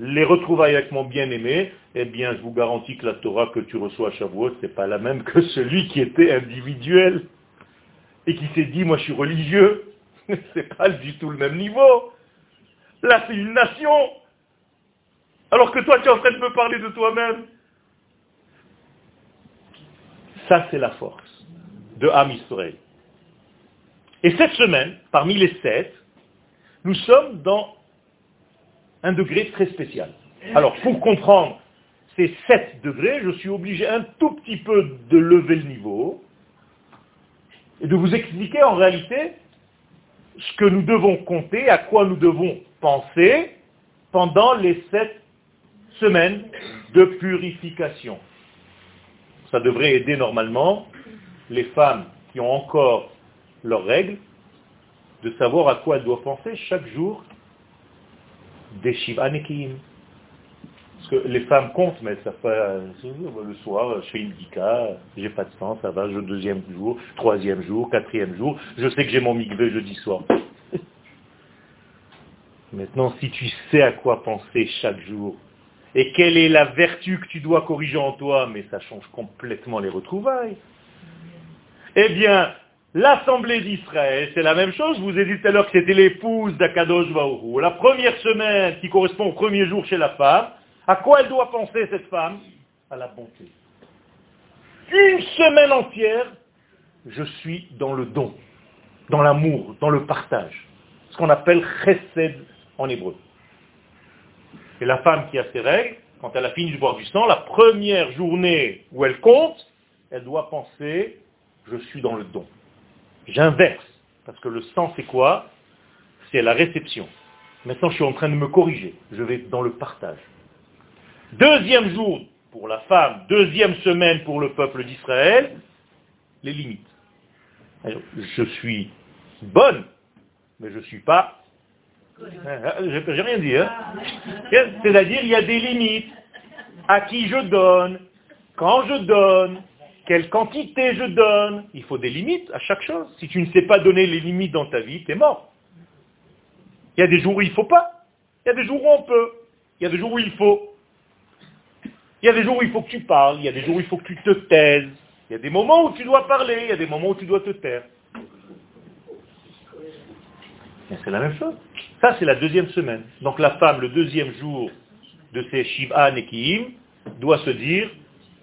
les retrouvailles avec mon bien-aimé, eh bien, je vous garantis que la Torah que tu reçois à Shavuot, n'est pas la même que celui qui était individuel et qui s'est dit, moi je suis religieux. c'est pas du tout le même niveau. Là, c'est une nation. Alors que toi, tu es en train de me parler de toi-même. Ça, c'est la force de Ham. Et cette semaine, parmi les sept, nous sommes dans un degré très spécial. Alors, pour comprendre ces 7 degrés, je suis obligé un tout petit peu de lever le niveau et de vous expliquer en réalité ce que nous devons compter, à quoi nous devons penser pendant les sept semaines de purification. Ça devrait aider normalement les femmes qui ont encore leurs règles de savoir à quoi elles doivent penser chaque jour des Shiva Parce que les femmes comptent, mais ça fait euh, le soir, je fais une dika, j'ai pas de sang, ça va, je deuxième jour, troisième jour, quatrième jour, je sais que j'ai mon mikvé jeudi soir. Maintenant, si tu sais à quoi penser chaque jour, et quelle est la vertu que tu dois corriger en toi, mais ça change complètement les retrouvailles. Eh bien, L'Assemblée d'Israël, c'est la même chose. vous ai dit tout à l'heure que c'était l'épouse d'Akadosh Vaourou. La première semaine qui correspond au premier jour chez la femme, à quoi elle doit penser cette femme? À la bonté. Une semaine entière, je suis dans le don, dans l'amour, dans le partage. Ce qu'on appelle chesed en hébreu. Et la femme qui a ses règles, quand elle a fini de boire du sang, la première journée où elle compte, elle doit penser, je suis dans le don. J'inverse. Parce que le sang, c'est quoi? C'est la réception. Maintenant, je suis en train de me corriger. Je vais dans le partage. Deuxième jour pour la femme, deuxième semaine pour le peuple d'Israël, les limites. je suis bonne, mais je ne suis pas... J'ai rien dit. Hein C'est-à-dire, il y a des limites. À qui je donne, quand je donne, quelle quantité je donne. Il faut des limites à chaque chose. Si tu ne sais pas donner les limites dans ta vie, tu es mort. Il y a des jours où il ne faut pas. Il y a des jours où on peut. Il y a des jours où il faut. Il y a des jours où il faut que tu parles. Il y a des jours où il faut que tu te taises. Il y a des moments où tu dois parler. Il y a des moments où tu dois te taire. C'est la même chose. Ça, c'est la deuxième semaine. Donc la femme, le deuxième jour de ses Shiva Nekiim, doit se dire,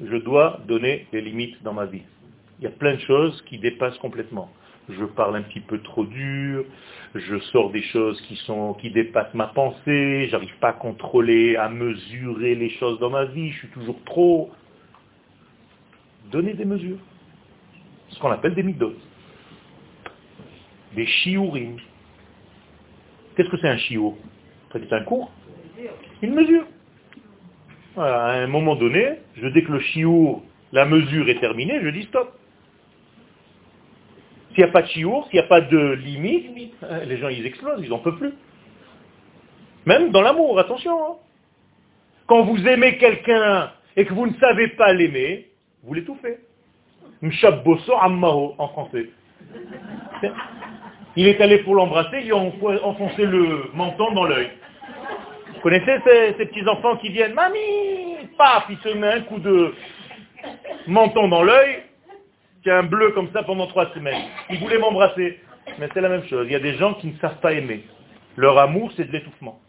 je dois donner des limites dans ma vie. Il y a plein de choses qui dépassent complètement. je parle un petit peu trop dur, je sors des choses qui sont qui dépassent ma pensée, j'arrive pas à contrôler, à mesurer les choses dans ma vie, je suis toujours trop. Donnez des mesures. Ce qu'on appelle des midos. Des shiurim. Qu'est-ce que c'est un shiur C'est un cours Une mesure. à un moment donné, je dis que le shiur, la mesure est terminée, je dis stop. S'il n'y a pas de chiour, s'il n'y a pas de limite, euh, les gens ils explosent, ils n'en peuvent plus. Même dans l'amour, attention. Hein. Quand vous aimez quelqu'un et que vous ne savez pas l'aimer, vous l'étouffez. Mshabboso ammaho en français. Il est allé pour l'embrasser, il a enfoncé le menton dans l'œil. Vous connaissez ces, petits enfants qui viennent, mamie, paf, il se met un coup de menton dans l'œil, un bleu comme ça pendant trois semaines. Il voulait m'embrasser. Mais c'est la même chose. Il y a des gens qui ne savent pas aimer. Leur amour, c'est de l'étouffement.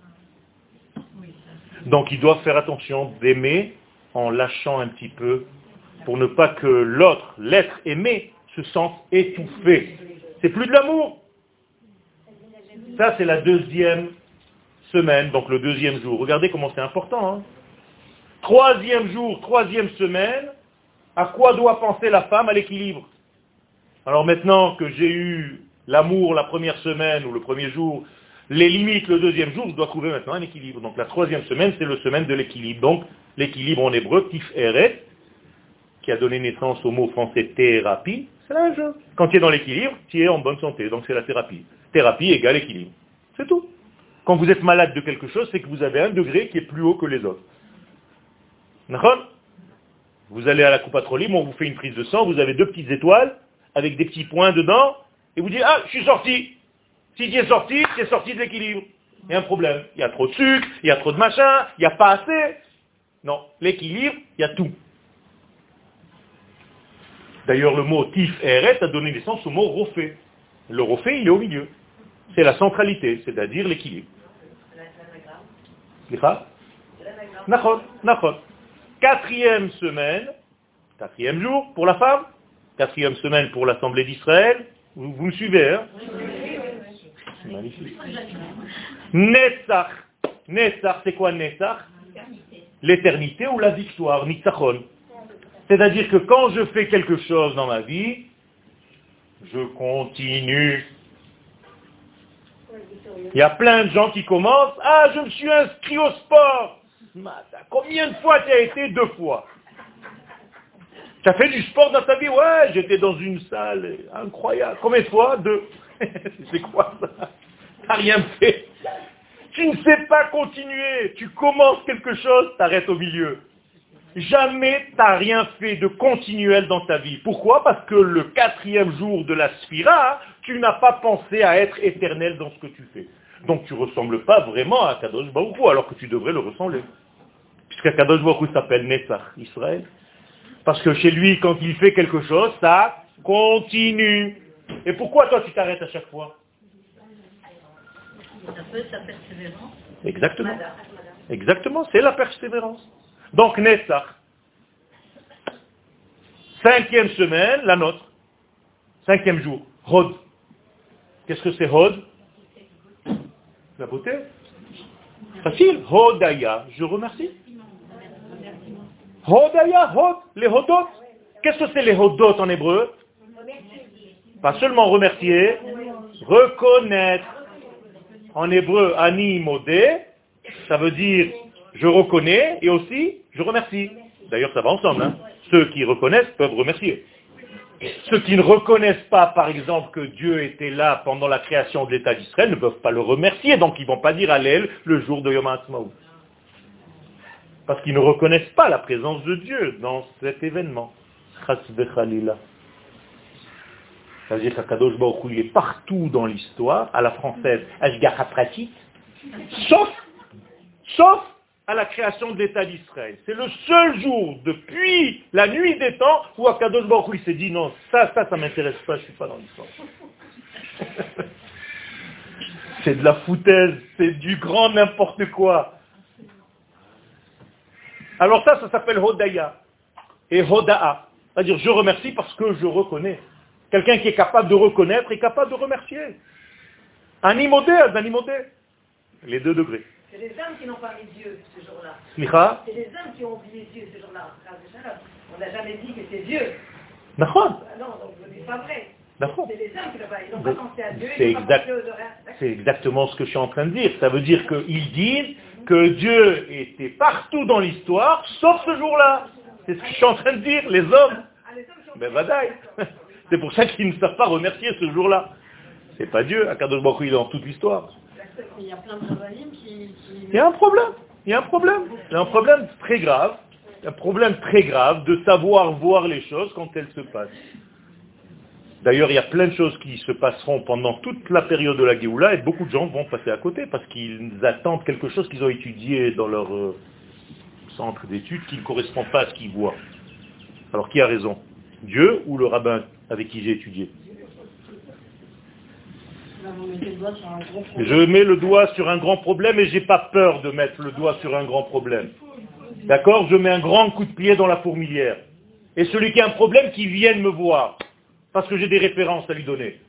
Donc ils doivent faire attention d'aimer en lâchant un petit peu pour ne pas que l'autre, l'être aimé, se sente étouffé. C'est plus de l'amour. Ça, c'est la deuxième semaine, donc le deuxième jour. Regardez comment c'est important. Hein. Troisième jour, troisième semaine, à quoi doit penser la femme à l'équilibre? Alors maintenant que j'ai eu l'amour la première semaine ou le premier jour, les limites le deuxième jour, je dois trouver maintenant un équilibre. Donc la troisième semaine, c'est le semaine de l'équilibre. Donc l'équilibre en hébreu, tif eret, qui a donné naissance au mot français thérapie, c'est la chose. Quand tu es dans l'équilibre, tu es en bonne santé, donc c'est la thérapie. Thérapie égale équilibre. C'est tout. Quand vous êtes malade de quelque chose, c'est que vous avez un degré qui est plus haut que les autres. Vous allez à la coupe libre, on vous fait une prise de sang, vous avez deux petites étoiles avec des petits points dedans, et vous dites, ah, je suis sorti. Si tu es sorti, tu es sorti de l'équilibre. Il y a un problème. Il y a trop de sucre, il y a trop de machin, il n'y a pas assez. Non, l'équilibre, il y a tout. D'ailleurs, le mot tif eret a donné naissance au mot rofé. Le rofé, il est au milieu. C'est la centralité, c'est-à-dire l'équilibre. Quatrième semaine, quatrième jour pour la femme, quatrième semaine pour l'Assemblée d'Israël. Vous, me suivez, hein? C'est magnifique. Netzach. Netzach, c'est quoi Netzach L'éternité ou la victoire, Nitzachon. C'est-à-dire que quand je fais quelque chose dans ma vie, je continue. Il y a plein de gens qui commencent, ah, je me suis inscrit au sport. Combien de fois tu as été Deux fois? Tu as fait du sport dans ta vie? Ouais, j'étais dans une salle incroyable. Combien de fois? Deux. C'est quoi ça? Tu n'as rien fait. Tu ne sais pas continuer. Tu commences quelque chose, tu arrêtes au milieu. Jamais tu n'as rien fait de continuel dans ta vie. Pourquoi? Parce que le quatrième jour de la sphira, tu n'as pas pensé à être éternel dans ce que tu fais. Donc tu ne ressembles pas vraiment à Kadosh Baruch alors que tu devrais le ressembler. Puisque Kadosh Baruch s'appelle Netzach Israël. Parce que chez lui, quand il fait quelque chose, ça continue. Et pourquoi toi tu t'arrêtes à chaque fois? Exactement. Exactement, c'est la persévérance. Donc Netzach. Cinquième semaine, la nôtre. Cinquième jour. Hod. Qu'est-ce que c'est Hod? La beauté. Facile. Hodaya. Je remercie. Hodaya, hod, les hodot. Qu'est-ce que c'est les hodot en hébreu? Pas seulement remercier, reconnaître. En hébreu, ani modé, ça veut dire je reconnais et aussi je remercie. D'ailleurs, ça va ensemble. Hein. Ceux qui reconnaissent peuvent remercier. Ceux qui ne reconnaissent pas, par exemple, que Dieu était là pendant la création de l'État d'Israël ne peuvent pas le remercier, donc ils ne vont pas dire Allel le jour de Yom HaAtzmaut parce qu'ils ne reconnaissent pas la présence de Dieu dans cet événement. C'est-à-dire qu'Akadosh Baruch il est partout dans l'histoire, à la française, Ashgaha pratique, sauf, sauf à la création de l'État d'Israël. C'est le seul jour depuis la nuit des temps où Akadosh Baruch s'est dit non, ça, ça, ça m'intéresse pas, je suis pas dans l'histoire. c'est de la foutaise, c'est du grand n'importe quoi. Alors ça, ça s'appelle Hodaya et Hoda'a. C'est-à-dire, je remercie parce que je reconnais. Quelqu'un qui est capable de reconnaître et capable de remercier. Un imodé, un imodé. Les deux degrés. C'est les âmes qui n'ont pas mis Dieu ce jour-là. C'est les âmes qui ont oublié Dieu ce jour-là. On n'a jamais dit que c'est Dieu. D'accord. Ah non, donc dites pas vrai. D'accord. C'est les âmes qui n'ont pas, ils n'ont pas pensé à Dieu. C'est exact. C'est exactement ce que je suis en train de dire. Ça veut dire qu'ils disent que Dieu était partout dans l'histoire, sauf ce jour-là. C'est ce que je suis en train de dire, les hommes. Ah, ont Ben vadaï. C'est pour ça qu'ils ne savent pas remercier ce jour-là. C'est pas Dieu, Baruch Hu, il est dans toute l'histoire. Il y a plein de qui- Il y a un problème. Il y a un problème. Il y a un problème très grave. Un problème très grave de savoir voir les choses quand elles se passent. D'ailleurs, il y a plein de choses qui se passeront pendant toute la période de la Géoula et beaucoup de gens vont passer à côté parce qu'ils attendent quelque chose qu'ils ont étudié dans leur euh, centre d'études qui ne correspond pas à ce qu'ils voient. Alors qui a raison? Dieu ou le rabbin avec qui j'ai étudié Là, vous mettez le doigt sur un gros problème. Je mets le doigt sur un grand problème et j'ai pas peur de mettre le doigt sur un grand problème. D'accord? Je mets un grand coup de pied dans la fourmilière. Et celui qui a un problème, qui vienne me voir. Parce que j'ai des références à lui donner.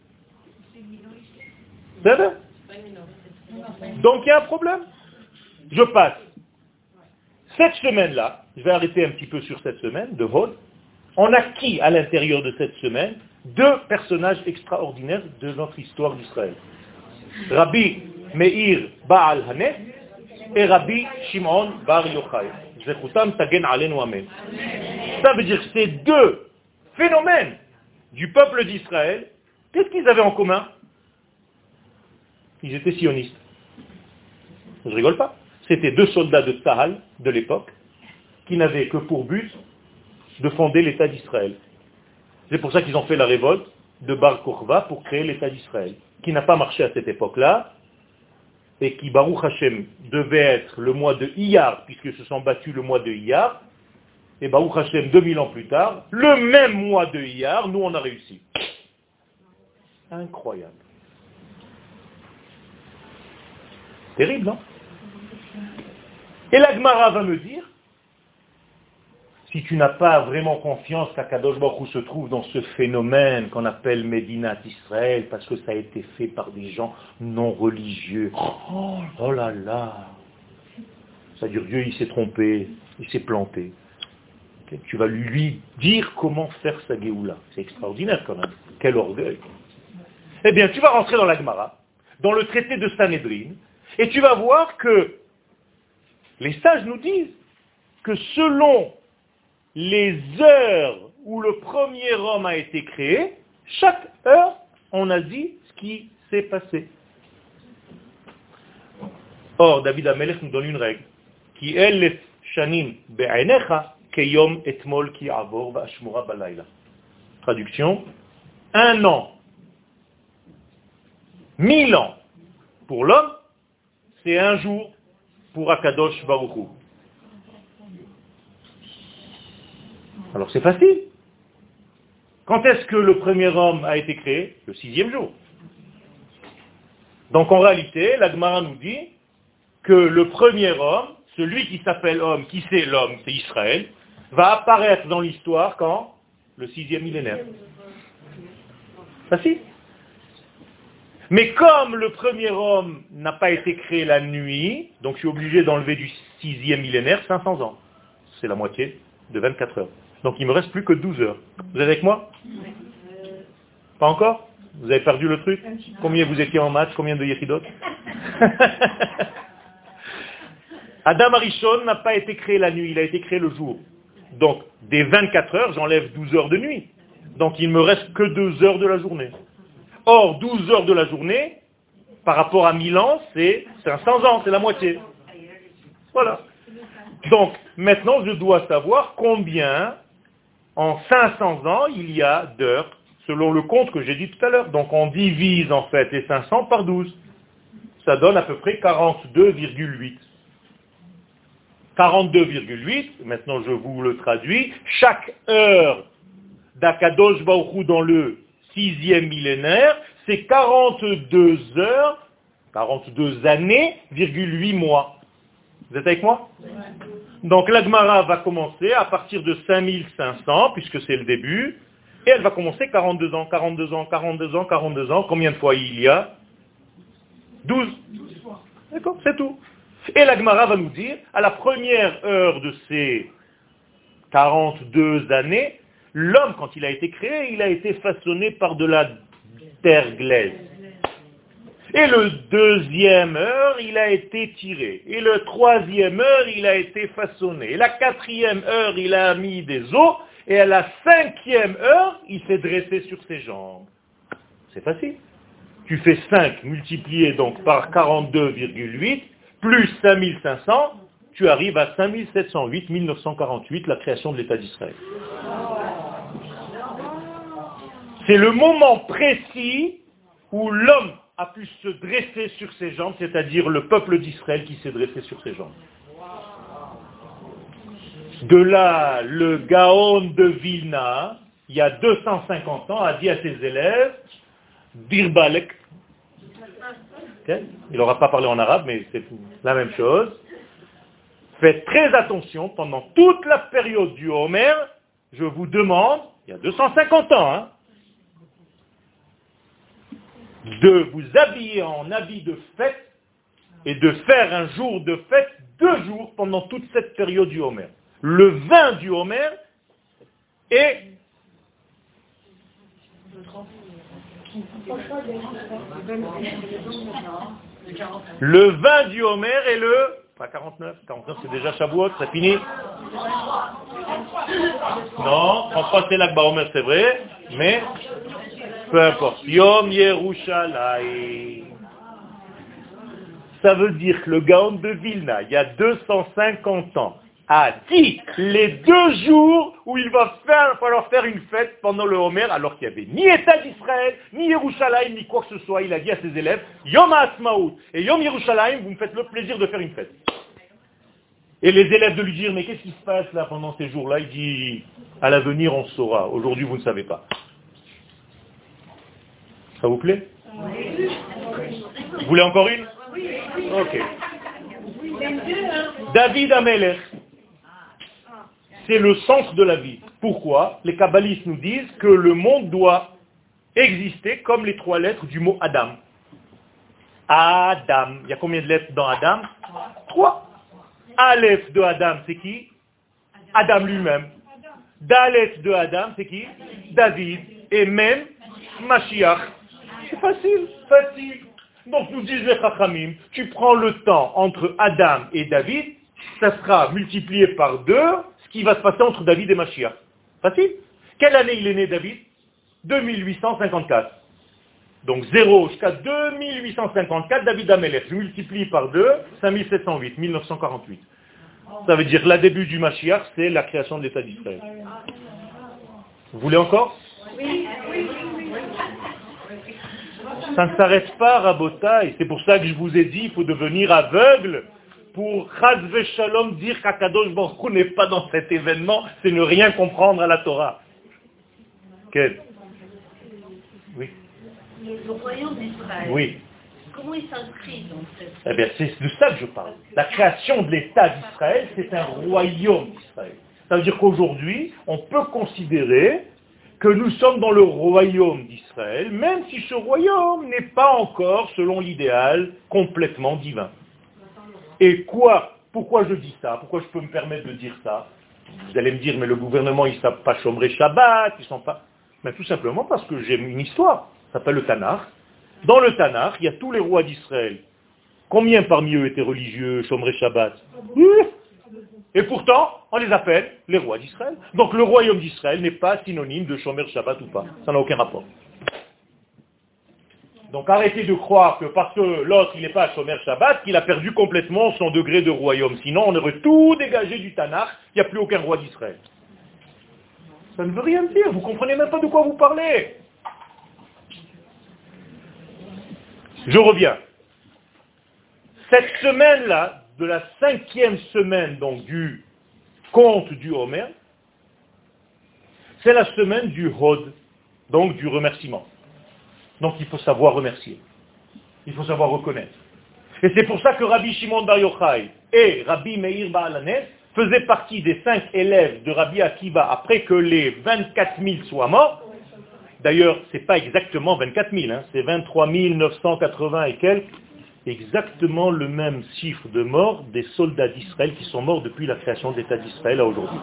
Donc il y a un problème. Je passe. Cette semaine-là, je vais arrêter un petit peu sur cette semaine de Hod. On a qui à l'intérieur de cette semaine? Deux personnages extraordinaires de notre histoire d'Israël. Rabbi Meir Baal Hanef et Rabbi Shimon Bar Yochai. Ça veut dire que ces deux phénomènes du peuple d'Israël, qu'est-ce qu'ils avaient en commun? Ils étaient sionistes. Je rigole pas. C'était deux soldats de Tsahal de l'époque qui n'avaient que pour but de fonder l'État d'Israël. C'est pour ça qu'ils ont fait la révolte de Bar Kokhba pour créer l'État d'Israël, qui n'a pas marché à cette époque-là, et qui, Baruch Hashem, devait être le mois de Iyar, puisqu'ils se sont battus le mois de Iyar, et Baruch Hashem, 2000 ans plus tard, le même mois de Iyar, nous on a réussi. Incroyable. Terrible, non? Et l'Agmara va me dire, si tu n'as pas vraiment confiance qu'Akadosh Baruch se trouve dans ce phénomène qu'on appelle Médinat Israël, parce que ça a été fait par des gens non religieux. Oh, oh là là C'est-à-dire Dieu, il s'est trompé, il s'est planté. Tu vas lui dire comment faire sa Géoula. C'est extraordinaire quand même. Quel orgueil. Eh bien, tu vas rentrer dans la Gemara, dans le traité de Sanhedrin, et tu vas voir que les sages nous disent que selon les heures où le premier homme a été créé, chaque heure, on a dit ce qui s'est passé. Or, David Amelech nous donne une règle, qui. Traduction, un an, mille ans pour l'homme, c'est un jour pour Akadosh Baruch Hu. Alors c'est facile. Quand est-ce que le premier homme a été créé? Le sixième jour. Donc en réalité, la Gemara nous dit que le premier homme, celui qui s'appelle homme, qui c'est l'homme, c'est Israël, va apparaître dans l'histoire quand? Le sixième millénaire. Facile. Mais comme le premier homme n'a pas été créé la nuit, donc je suis obligé d'enlever du sixième millénaire 500 ans. C'est la moitié de 24 heures. Donc il me reste plus que 12 heures. Vous êtes avec moi? Pas encore? Vous avez perdu le truc? Combien vous étiez en maths? Combien de yéchidot Adam Arishon n'a pas été créé la nuit, il a été créé le jour. Donc des 24 heures, j'enlève 12 heures de nuit. Donc il me reste que 2 heures de la journée. Or, 12 heures de la journée, par rapport à 1000 ans, c'est 500 ans, c'est la moitié. Voilà. Donc, maintenant, je dois savoir combien, en 500 ans, il y a d'heures, selon le compte que j'ai dit tout à l'heure. Donc, on divise, en fait, les 500 par 12. Ça donne à peu près 42,8. 42,8, maintenant je vous le traduis, chaque heure d'Akadosh Baruch Hu dans le sixième millénaire, c'est 42 heures, 42 années, virgule 8 mois. Vous êtes avec moi Donc l'Agmara va commencer à partir de 5500, puisque c'est le début, Et elle va commencer 42 ans, 42 ans, 42 ans, 42 ans. Combien de fois il y a 12. D'accord, c'est tout. Et la Gemara va nous dire, à la première heure de ces 42 années, l'homme, quand il a été créé, il a été façonné par de la terre glaise. Et le deuxième heure, il a été tiré. Et le troisième heure, il a été façonné. Et la quatrième heure, il a mis des os. Et à la cinquième heure, il s'est dressé sur ses jambes. C'est facile. Tu fais 5 multiplié donc par 42,8 plus 5500, tu arrives à 5708, 1948, la création de l'État d'Israël. C'est le moment précis où l'homme a pu se dresser sur ses jambes, c'est-à-dire le peuple d'Israël qui s'est dressé sur ses jambes. De là, le Gaon de Vilna, il y a 250 ans, a dit à ses élèves, Dirbalek, il n'aura pas parlé en arabe, mais c'est la même chose. Faites très attention, pendant toute la période du Homer, je vous demande, il y a 250 ans, hein, de vous habiller en habit de fête et de faire un jour de fête deux jours pendant toute cette période du Homer. Le vin du Homer est le vin du Homer est le... Pas 49, 49 c'est déjà Shavuot, c'est fini Non, 33 c'est l'Akba Homer, c'est vrai, mais peu importe. Yom Yerushalayim. Ça veut dire que le Gaon de Vilna, il y a 250 ans, a dit les deux jours où il va falloir faire une fête pendant le Homer, alors qu'il n'y avait ni État d'Israël, ni Yerushalayim, ni quoi que ce soit. Il a dit à ses élèves, Yom Ha'asmaout et Yom Yerushalayim, vous me faites le plaisir de faire une fête. Et les élèves de lui dire, mais qu'est-ce qui se passe là pendant ces jours-là? Il dit, à l'avenir on saura, aujourd'hui vous ne savez pas. Ça vous plaît Vous voulez encore une Ok. David Amelech, c'est le sens de la vie. Pourquoi Les kabbalistes nous disent que le monde doit exister comme les trois lettres du mot Adam. Adam. Il y a combien de lettres dans Adam Trois. Aleph de Adam, c'est qui Adam lui-même. Dalet de Adam, c'est qui David. Et même Mashiach. C'est facile, facile. Donc nous disent les Chachamim, tu prends le temps entre Adam et David, ça sera multiplié par deux, ce qui va se passer entre David et Mashiach. Facile Quelle année il est né David? 2854. Donc 0 jusqu'à 2854, David Amelech. Je multiplie par 2, 5708, 1948. Ça veut dire la début du Mashiach, c'est la création de l'État d'Israël. Vous voulez encore? Ça ne s'arrête pas, Rabota, et c'est pour ça que je vous ai dit, il faut devenir aveugle pour Chazve Shalom dire qu'Akadosh Baruch n'est pas dans cet événement, c'est ne rien comprendre à la Torah. Quel? Oui. Le, royaume d'Israël. Oui. Comment il s'inscrit dans cette... Eh bien, c'est de ça que je parle. La création de l'État d'Israël, c'est un royaume d'Israël. Ça veut dire qu'aujourd'hui, on peut considérer que nous sommes dans le royaume d'Israël, même si ce royaume n'est pas encore, selon l'idéal, complètement divin. Et quoi Pourquoi je dis ça? Pourquoi je peux me permettre de dire ça? Vous allez me dire, mais le gouvernement, ils ne savent pas chômer Shabbat, ils sont pas... Mais tout simplement parce que j'ai une histoire, ça s'appelle le Tanakh. Dans le Tanakh, il y a tous les rois d'Israël. Combien parmi eux étaient religieux, chômeraient Shabbat? Et pourtant, on les appelle les rois d'Israël. Donc le royaume d'Israël n'est pas synonyme de Shomer Shabbat ou pas. Ça n'a aucun rapport. Donc arrêtez de croire que parce que l'autre il n'est pas à Shomer Shabbat, qu'il a perdu complètement son degré de royaume. Sinon on aurait tout dégagé du Tanakh, il n'y a plus aucun roi d'Israël. Ça ne veut rien dire, vous comprenez même pas de quoi vous parlez. Je reviens. Cette semaine-là, de la cinquième semaine donc du conte du Homer, c'est la semaine du Hod, donc du remerciement. Donc il faut savoir remercier. Il faut savoir reconnaître. Et c'est pour ça que Rabbi Shimon Bar Yochai et Rabbi Meir Baalanes faisaient partie des cinq élèves de Rabbi Akiva après que les 24 000 soient morts. D'ailleurs, ce n'est pas exactement 24 000, hein, c'est 23 980 et quelques, exactement le même chiffre de morts des soldats d'Israël qui sont morts depuis la création de l'État d'Israël à aujourd'hui.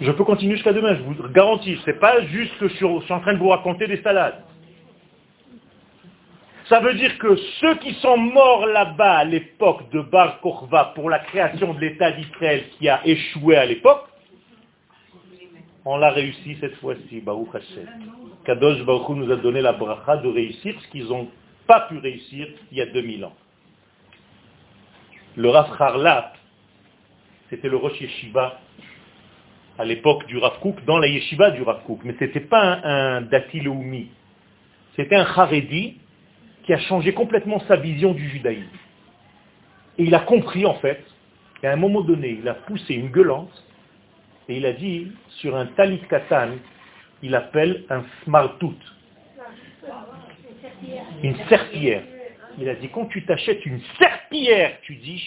Je peux continuer jusqu'à demain, je vous garantis. Ce n'est pas juste que je suis en train de vous raconter des salades. Ça veut dire que ceux qui sont morts là-bas à l'époque de Bar Korva pour la création de l'État d'Israël qui a échoué à l'époque, on l'a réussi cette fois-ci, Baruch Hashem. Kadosh Baruch nous a donné la bracha de réussir ce qu'ils n'ont pas pu réussir il y a 2000 ans. Le Rav Harlat, c'était le Rosh Yeshiva à l'époque du Rav Kook, dans la Yeshiva du Rav Kook. Mais ce n'était pas un, un Dati C'était un Haredi qui a changé complètement sa vision du judaïsme. Et il a compris en fait qu'à un moment donné, il a poussé une gueulante et il a dit, sur un talit katan, il appelle un smartout. Une serpillière. Il a dit, quand tu t'achètes une serpillière, tu dis,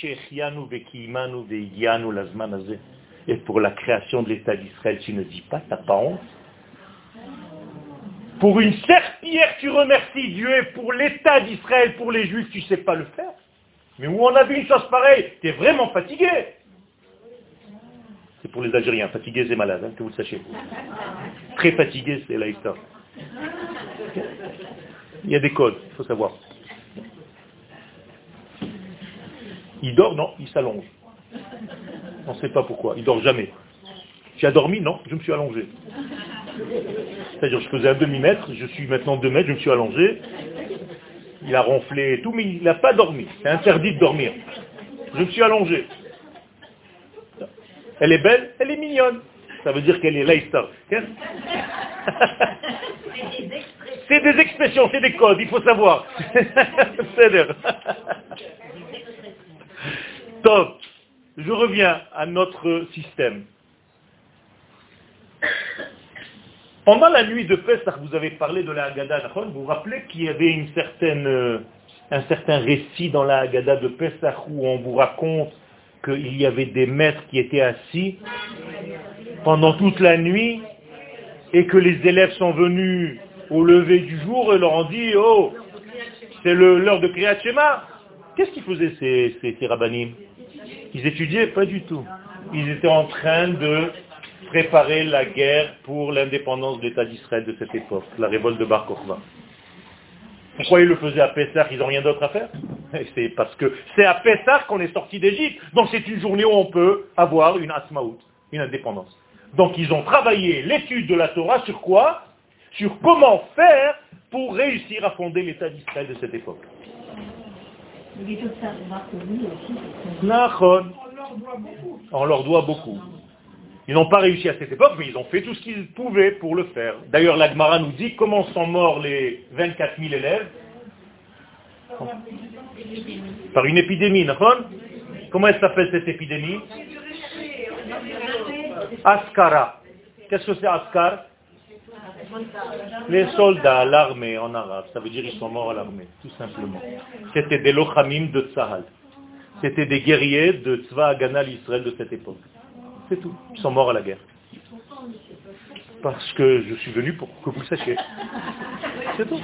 et pour la création de l'État d'Israël, tu ne dis pas, t'as pas honte? Pour une serpillière, tu remercies Dieu, et pour l'État d'Israël, pour les Juifs, tu ne sais pas le faire? Mais où on a vu une chose pareille, tu es vraiment fatigué. Pour les Algériens, fatigué c'est malade, hein, que vous le sachiez. Très fatigué, c'est la. Il y a des codes, il faut savoir. Il dort, non, il s'allonge. On ne sait pas pourquoi. Il dort jamais. Tu as dormi Non, je me suis allongé. C'est-à-dire, je faisais un demi-mètre, je suis maintenant deux mètres, je me suis allongé. Il a ronflé et tout, mais il n'a pas dormi. C'est interdit de dormir. Je me suis allongé. Elle est belle, elle est mignonne. Ça veut dire qu'elle est laïsta. C'est des expressions, c'est des codes, il faut savoir. Top. Je reviens à notre système. Pendant la nuit de Pessah, vous avez parlé de la Haggadah, vous vous rappelez qu'il y avait une certaine, euh, un certain récit dans la Haggadah de Pessah où on vous raconte qu'il y avait des maîtres qui étaient assis pendant toute la nuit et que les élèves sont venus au lever du jour et leur ont dit, oh, c'est l'heure de Kriyat Shema. Qu'est-ce qu'ils faisaient ces, ces, ils étudiaient Pas du tout. Ils étaient en train de préparer la guerre pour l'indépendance de l'État d'Israël de cette époque, la révolte de Bar Kokhba. Pourquoi ils le faisaient à Pessah Ils n'ont rien d'autre à faire? C'est parce que c'est à Pessah qu'on est sorti d'Égypte. Donc c'est une journée où on peut avoir une asmaout, une indépendance. Donc ils ont travaillé l'étude de la Torah sur quoi? Sur comment faire pour réussir à fonder l'État d'Israël de cette époque. On leur doit beaucoup. Ils n'ont pas réussi à cette époque, mais ils ont fait tout ce qu'ils pouvaient pour le faire. D'ailleurs, l'Agmara nous dit comment sont morts les 24 000 élèves Par une épidémie, Comment elle s'appelle cette épidémie Askara. Qu'est-ce que c'est Askar les soldats, l'armée en arabe, ça veut dire qu'ils sont morts à l'armée, tout simplement. C'était des lochamim de Tzahal. C'était des guerriers de Tzva Agana l'Israël de cette époque. C'est tout. Ils sont morts à la guerre. Parce que je suis venu pour que vous le sachiez. C'est tout.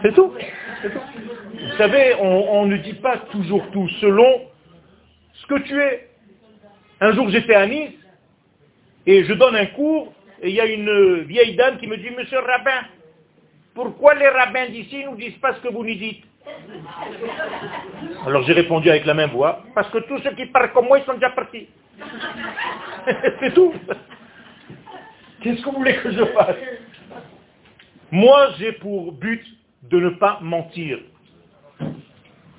C'est tout. Vous savez, on, on ne dit pas toujours tout selon ce que tu es. Un jour j'étais à Nice et je donne un cours et il y a une vieille dame qui me dit, Monsieur le rabbin, pourquoi les rabbins d'ici nous disent pas ce que vous nous dites? Alors j'ai répondu avec la même voix, parce que tous ceux qui parlent comme moi, ils sont déjà partis. C'est tout. Qu'est-ce que vous voulez que je fasse? Moi, j'ai pour but de ne pas mentir.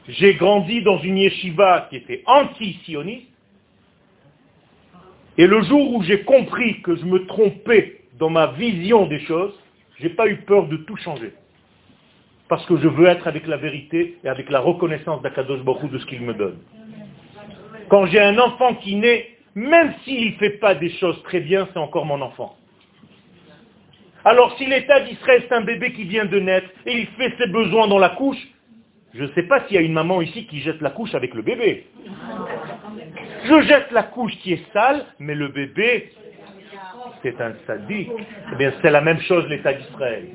J'ai grandi dans une yeshiva qui était anti-sioniste, et le jour où j'ai compris que je me trompais dans ma vision des choses, je n'ai pas eu peur de tout changer. Parce que je veux être avec la vérité et avec la reconnaissance d'Akadosh Baruch de ce qu'il me donne. Quand j'ai un enfant qui naît, même s'il ne fait pas des choses très bien, c'est encore mon enfant. Alors si l'État d'Israël, c'est un bébé qui vient de naître et il fait ses besoins dans la couche, je ne sais pas s'il y a une maman ici qui jette la couche avec le bébé. Je jette la couche qui est sale, mais le bébé, c'est un sadique. Eh bien, c'est la même chose l'État d'Israël.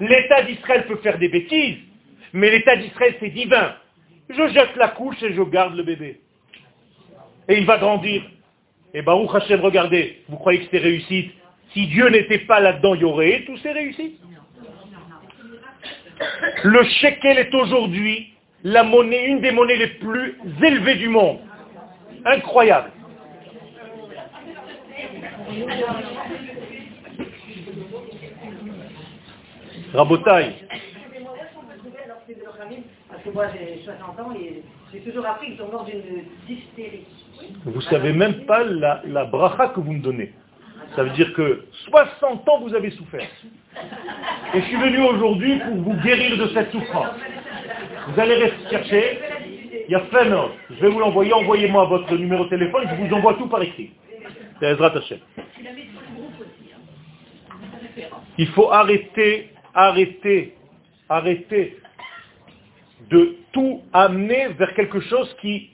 L'État d'Israël peut faire des bêtises, mais l'État d'Israël, c'est divin. Je jette la couche et je garde le bébé. Et il va grandir. Et Baruch Hashem, regardez, vous croyez que c'est réussite Si Dieu n'était pas là-dedans, il y aurait tous ces réussites. Le shekel est aujourd'hui la monnaie, une des monnaies les plus élevées du monde. Incroyable. Rabotaille. Parce que moi j'ai 60 ans et j'ai toujours appris qu'ils sont morts d'une dystérie. Vous savez même pas la bracha que vous me donnez. Ça veut dire que 60 ans vous avez souffert. Et je suis venu aujourd'hui pour vous guérir de cette souffrance. Vous allez chercher. Il y a Fenor. Je vais vous l'envoyer. Envoyez-moi votre numéro de téléphone. Je vous envoie tout par écrit. C'est Ezra Tachem. Il faut arrêter, arrêter, arrêter de tout amener vers quelque chose qui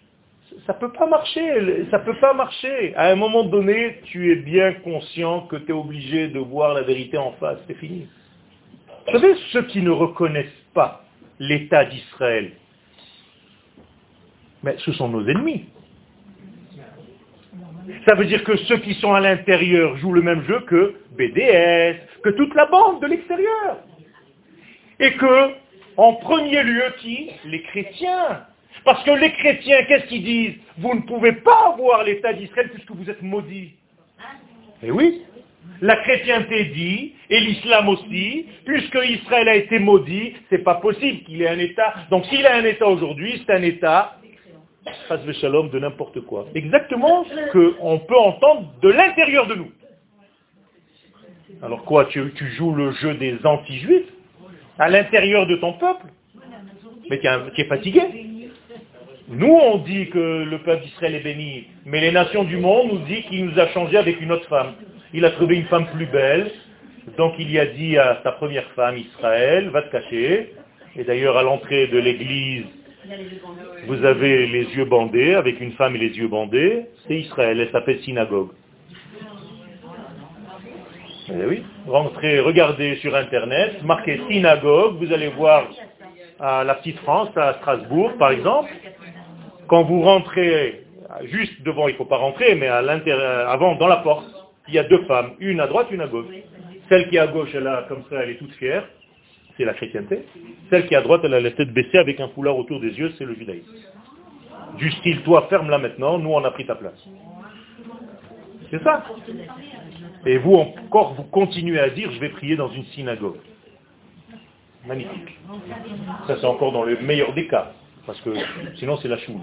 ça peut pas marcher, ça peut pas marcher. À un moment donné, tu es bien conscient que tu es obligé de voir la vérité en face, c'est fini. Vous savez, ceux qui ne reconnaissent pas l'État d'Israël, mais ce sont nos ennemis. Ça veut dire que ceux qui sont à l'intérieur jouent le même jeu que BDS, que toute la bande de l'extérieur. Et que, en premier lieu, qui? Les chrétiens. Parce que les chrétiens, qu'est-ce qu'ils disent? Vous ne pouvez pas avoir l'État d'Israël puisque vous êtes maudits. Eh oui, la chrétienté dit, et l'islam aussi, puisque Israël a été maudit, c'est pas possible qu'il ait un État. Donc s'il a un État aujourd'hui, c'est un État, shalom, de n'importe quoi. Exactement ce qu'on peut entendre de l'intérieur de nous. Alors quoi, tu, joues le jeu des anti-juifs? À l'intérieur de ton peuple? Mais tu es fatigué? Nous, on dit que le peuple d'Israël est béni, mais les nations du monde nous disent qu'il nous a changé avec une autre femme. Il a trouvé une femme plus belle, donc il y a dit à sa première femme, Israël, va te cacher. Et d'ailleurs, à l'entrée de l'église, vous avez les yeux bandés, avec une femme et les yeux bandés. C'est Israël, elle s'appelle synagogue. Eh oui, rentrez, regardez sur Internet, marquez synagogue, vous allez voir à la petite France, à Strasbourg par exemple, quand vous rentrez juste devant, il ne faut pas rentrer, mais avant, dans la porte, il y a deux femmes, une à droite, une à gauche. Celle qui est à gauche, elle a comme ça, elle est toute fière, c'est la chrétienté. Celle qui est à droite, elle a la tête baissée avec un foulard autour des yeux, c'est le judaïsme. Du style, toi, ferme-la maintenant, nous, on a pris ta place. C'est ça. Et vous, encore, vous continuez à dire, je vais prier dans une synagogue. Magnifique. Ça, c'est encore dans le meilleur des cas, parce que sinon, c'est la choule.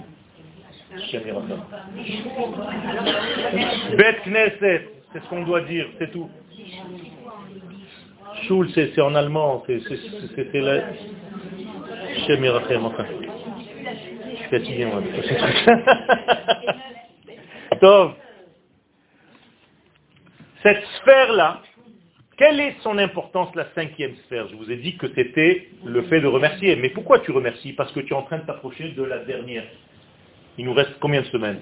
Bet Knesset, c'est ce qu'on doit dire, c'est tout. Choul, c'est en allemand, c'est la... enfin. Je suis fatigué, moi. Donc, cette sphère-là, quelle est son importance, la cinquième sphère? Je vous ai dit que c'était le fait de remercier. Mais pourquoi tu remercies? Parce que tu es en train de t'approcher de la dernière. Il nous reste combien de semaines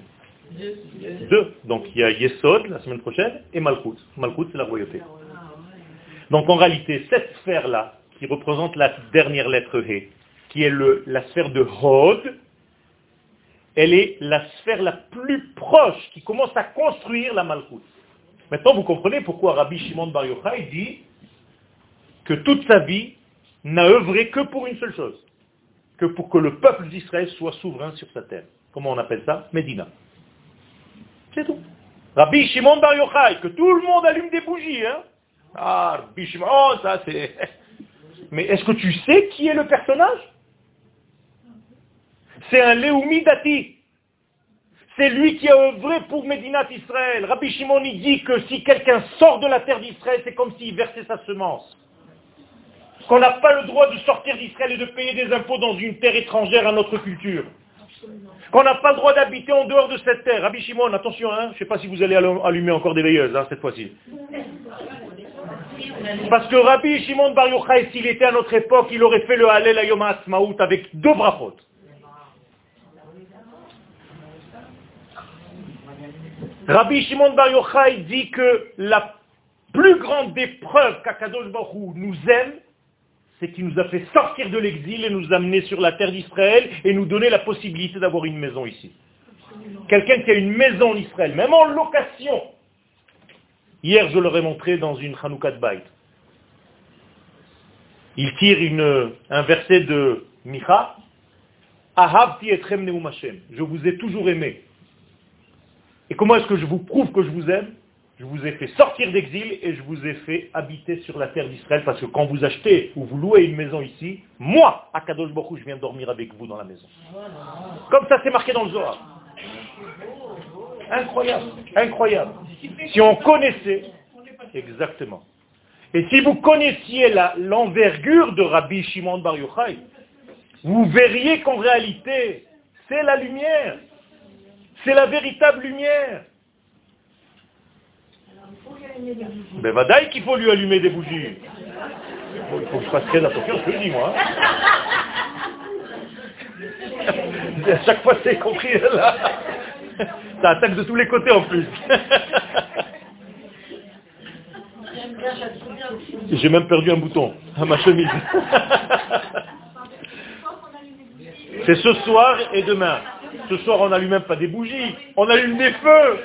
Deux. Donc il y a Yesod la semaine prochaine et Malchut. Malchut, c'est la royauté. Donc en réalité, cette sphère-là, qui représente la dernière lettre He, qui est le, la sphère de Hod, elle est la sphère la plus proche qui commence à construire la Malchut. Maintenant, vous comprenez pourquoi Rabbi Shimon Bar Yochai dit que toute sa vie n'a œuvré que pour une seule chose, que pour que le peuple d'Israël soit souverain sur sa terre. Comment on appelle ça Médina. C'est tout. Rabbi Shimon Bar Yochai, que tout le monde allume des bougies. Hein ah, Rabbi Shimon, oh, ça c'est... Mais est-ce que tu sais qui est le personnage? C'est un Léoumi Dati. C'est lui qui a œuvré pour Médinat Israël. Rabbi Shimon il dit que si quelqu'un sort de la terre d'Israël, c'est comme s'il versait sa semence. Qu'on n'a pas le droit de sortir d'Israël et de payer des impôts dans une terre étrangère à notre culture qu'on n'a pas le droit d'habiter en dehors de cette terre. Rabbi Shimon, attention, hein, je ne sais pas si vous allez allumer encore des veilleuses hein, cette fois-ci. Parce que Rabbi Shimon Bar Yochai, s'il était à notre époque, il aurait fait le Halel Ayom Asmaout avec deux brachot. Rabbi Shimon Bar Yochai dit que la plus grande des preuves qu'Akadosh Baruch nous aime, c'est qu'il nous a fait sortir de l'exil et nous amener sur la terre d'Israël et nous donner la possibilité d'avoir une maison ici. Quelqu'un qui a une maison en Israël, même en location. Hier, je leur ai montré dans une Hanoukat Bait. Il tire un verset de Micha. Etrem. Je vous ai toujours aimé. Et comment est-ce que je vous prouve que je vous aime? Je vous ai fait sortir d'exil et je vous ai fait habiter sur la terre d'Israël parce que quand vous achetez ou vous louez une maison ici, moi, à Kadosh Baruch, je viens dormir avec vous dans la maison. Comme ça, c'est marqué dans le Zohar. Incroyable, incroyable. Si on connaissait, exactement. Et si vous connaissiez l'envergure de Rabbi Shimon Bar Yochai, vous verriez qu'en réalité, c'est la lumière. C'est la véritable lumière. Ben vadaï qu'il faut lui allumer des bougies. Bon, il faut que je fasse très attention, je le dis moi. hein. à chaque fois c'est compris là. Ça attaque de tous les côtés en plus. J'ai même perdu un bouton à ma chemise. C'est ce soir et demain. Ce soir, on n'allume même pas des bougies, on allume des feux.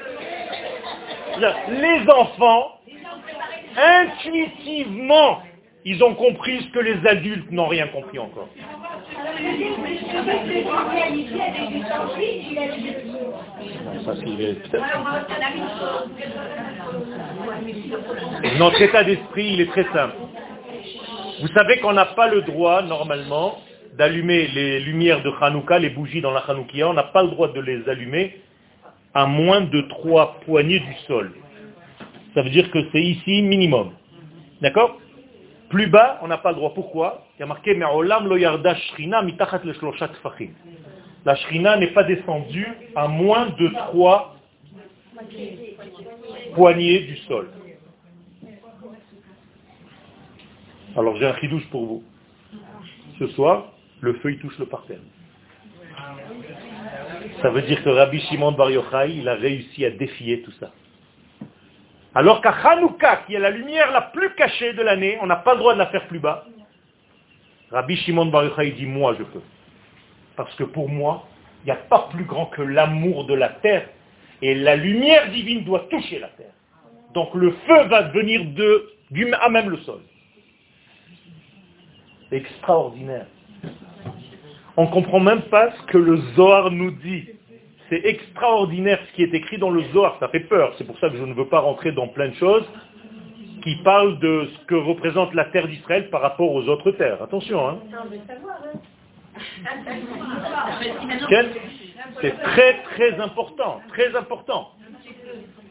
Les enfants, intuitivement, ils ont compris ce que les adultes n'ont rien compris encore. Notre état d'esprit, il est très simple. Vous savez qu'on n'a pas le droit, normalement, d'allumer les lumières de Hanouka, les bougies dans la Hanoukia, on n'a pas le droit de les allumer à moins de trois poignées du sol. Ça veut dire que c'est ici minimum. D'accord? Plus bas, on n'a pas le droit. Pourquoi? Il y a marqué Me'olam lo yarda shrina mitachat le shloshat. La shrina n'est pas descendue à moins de trois poignées du sol. Alors j'ai un chidouche pour vous. Ce soir, le feu il touche le parterre. Ça veut dire que Rabbi Shimon Bar Yochai, il a réussi à défier tout ça. Alors qu'à Hanouka, qui est la lumière la plus cachée de l'année, on n'a pas le droit de la faire plus bas. Rabbi Shimon Bar Yochai dit, moi je peux. Parce que pour moi, il n'y a pas plus grand que l'amour de la terre. Et la lumière divine doit toucher la terre. Donc le feu va venir de, du, à même le sol. Extraordinaire. On ne comprend même pas ce que le Zohar nous dit. C'est extraordinaire ce qui est écrit dans le Zohar. Ça fait peur. C'est pour ça que je ne veux pas rentrer dans plein de choses qui parlent de ce que représente la terre d'Israël par rapport aux autres terres. Attention, hein. Quel C'est très très important, très important.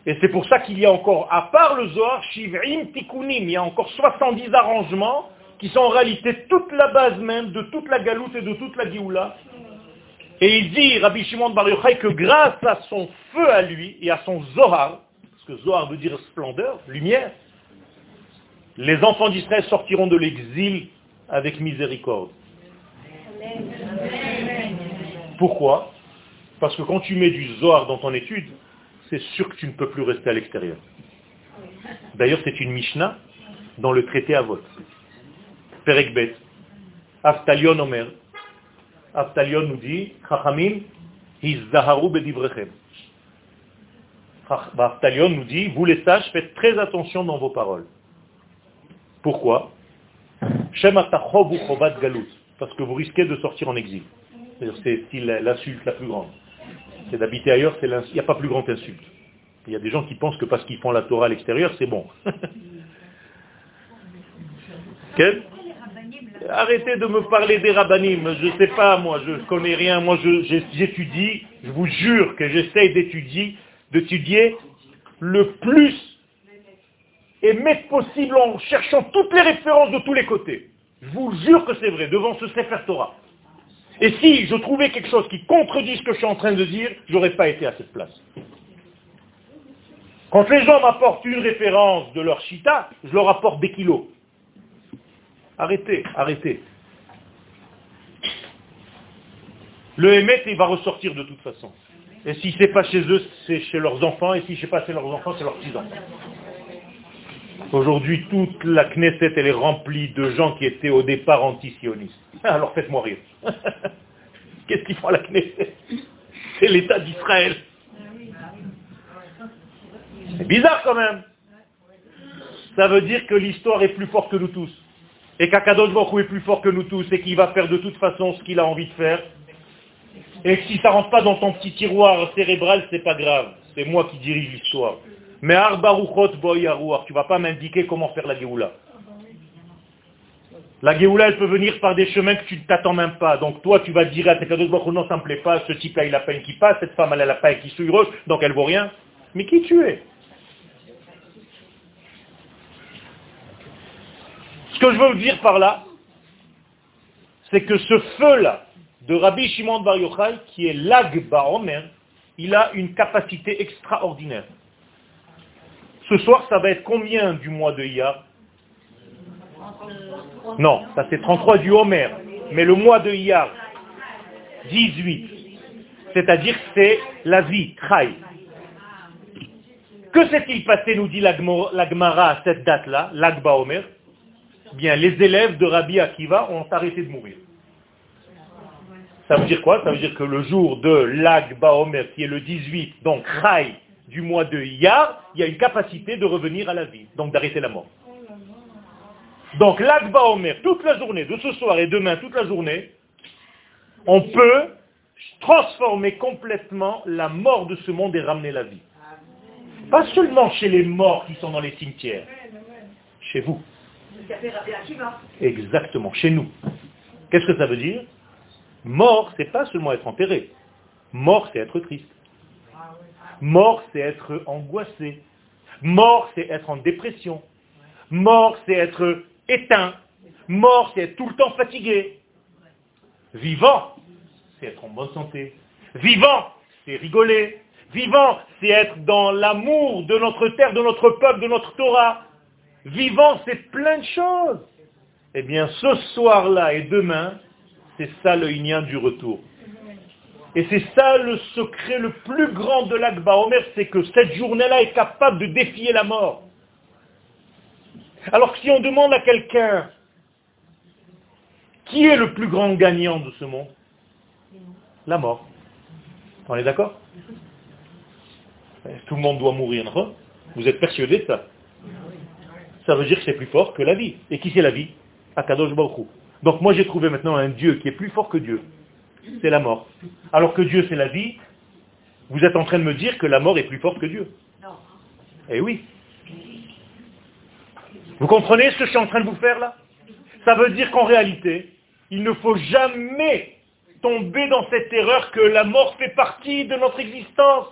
Et c'est pour ça qu'il y a encore, à part le Zohar, Shiv'im Tikkunim, il y a encore 70 arrangements qui sont en réalité toute la base même de toute la galoute et de toute la Géoula. Et il dit, Rabbi Shimon Bar Yochai, que grâce à son feu à lui et à son Zohar, parce que Zohar veut dire splendeur, lumière, les enfants d'Israël sortiront de l'exil avec miséricorde. Pourquoi? Parce que quand tu mets du Zohar dans ton étude, c'est sûr que tu ne peux plus rester à l'extérieur. D'ailleurs, c'est une Mishnah dans le traité Avot. Perek Bet. Aftalion Omer. Aftalion nous dit, Chachamim, Hizzaharu bedivrechem. Aftalion nous dit, vous les sages, faites très attention dans vos paroles. Pourquoi? Parce que vous risquez de sortir en exil. C'est l'insulte la plus grande. C'est d'habiter ailleurs, il n'y a pas plus grande insulte. Il y a des gens qui pensent que parce qu'ils font la Torah à l'extérieur, c'est bon. Arrêtez de me parler des rabbinim, je ne sais pas moi, je ne connais rien, moi j'étudie, je vous jure que j'essaye d'étudier, d'étudier le plus émettre possible en cherchant toutes les références de tous les côtés. Je vous jure que c'est vrai, devant ce Sefer Torah. Et si je trouvais quelque chose qui contredit ce que je suis en train de dire, je n'aurais pas été à cette place. Quand les gens m'apportent une référence de leur chita, je leur apporte des kilos. Arrêtez, arrêtez. Le émet, il va ressortir de toute façon. Et si c'est pas chez eux, c'est chez leurs enfants, et si c'est pas chez leurs enfants, c'est leurs petits-enfants. Aujourd'hui, toute la Knesset, elle est remplie de gens qui étaient au départ anti-sionistes. Alors faites-moi rire. Qu'est-ce qu'ils font à la Knesset? C'est l'État d'Israël. C'est bizarre quand même. Ça veut dire que l'histoire est plus forte que nous tous. Et qu'Akadosh Baruch est plus fort que nous tous et qu'il va faire de toute façon ce qu'il a envie de faire. Et si ça rentre pas dans ton petit tiroir cérébral, c'est pas grave. C'est moi qui dirige l'histoire. Mais Arbaruchot Boyarouar, tu vas pas m'indiquer comment faire la Géoula. La Géoula, elle peut venir par des chemins que tu ne t'attends même pas. Donc toi, tu vas dire à tes cadeaux non, ça me plaît pas, ce type-là, il a pas une qui passe, cette femme, elle a la paix qui souille donc elle vaut rien. Mais qui tu es? Ce que je veux vous dire par là, c'est que ce feu-là de Rabbi Shimon Bar Yochai, qui est l'Agba Omer, il a une capacité extraordinaire. Ce soir, ça va être combien du mois de Iyar? Non, ça c'est 33 du Homer. Mais le mois de Iyar, 18. C'est-à-dire c'est la vie, Chai. Que s'est-il passé, nous dit l'Agmara à cette date-là, l'Agba Omer? Bien, les élèves de Rabbi Akiva ont arrêté de mourir. Ça veut dire quoi? Ça veut dire que le jour de l'Agba Omer, qui est le 18, donc Chai, du mois de Iyar, il y a une capacité de revenir à la vie, donc d'arrêter la mort. Donc l'Akba Omer, toute la journée, de ce soir et demain, toute la journée, on peut transformer complètement la mort de ce monde et ramener la vie. Pas seulement chez les morts qui sont dans les cimetières, chez vous. Exactement, chez nous. Qu'est-ce que ça veut dire? Mort, c'est pas seulement être enterré. Mort, c'est être triste. Mort, c'est être angoissé. Mort, c'est être en dépression. Mort, c'est être éteint. Mort, c'est être tout le temps fatigué. Vivant, c'est être en bonne santé. Vivant, c'est rigoler. Vivant, c'est être dans l'amour de notre terre, de notre peuple, de notre Torah. Vivant, c'est plein de choses. Eh bien, ce soir-là et demain, c'est ça le lien du retour. Et c'est ça le secret le plus grand de l'Akba Omer, c'est que cette journée-là est capable de défier la mort. Alors que si on demande à quelqu'un qui est le plus grand gagnant de ce monde? La mort. On est d'accord? Tout le monde doit mourir, non Vous êtes persuadé de ça? Ça veut dire que c'est plus fort que la vie. Et qui c'est la vie? Akadosh Baruch Donc moi j'ai trouvé maintenant un Dieu qui est plus fort que Dieu c'est la mort. Alors que Dieu, c'est la vie, vous êtes en train de me dire que la mort est plus forte que Dieu. Non. Eh oui. Vous comprenez ce que je suis en train de vous faire là? Ça veut dire qu'en réalité, il ne faut jamais tomber dans cette erreur que la mort fait partie de notre existence.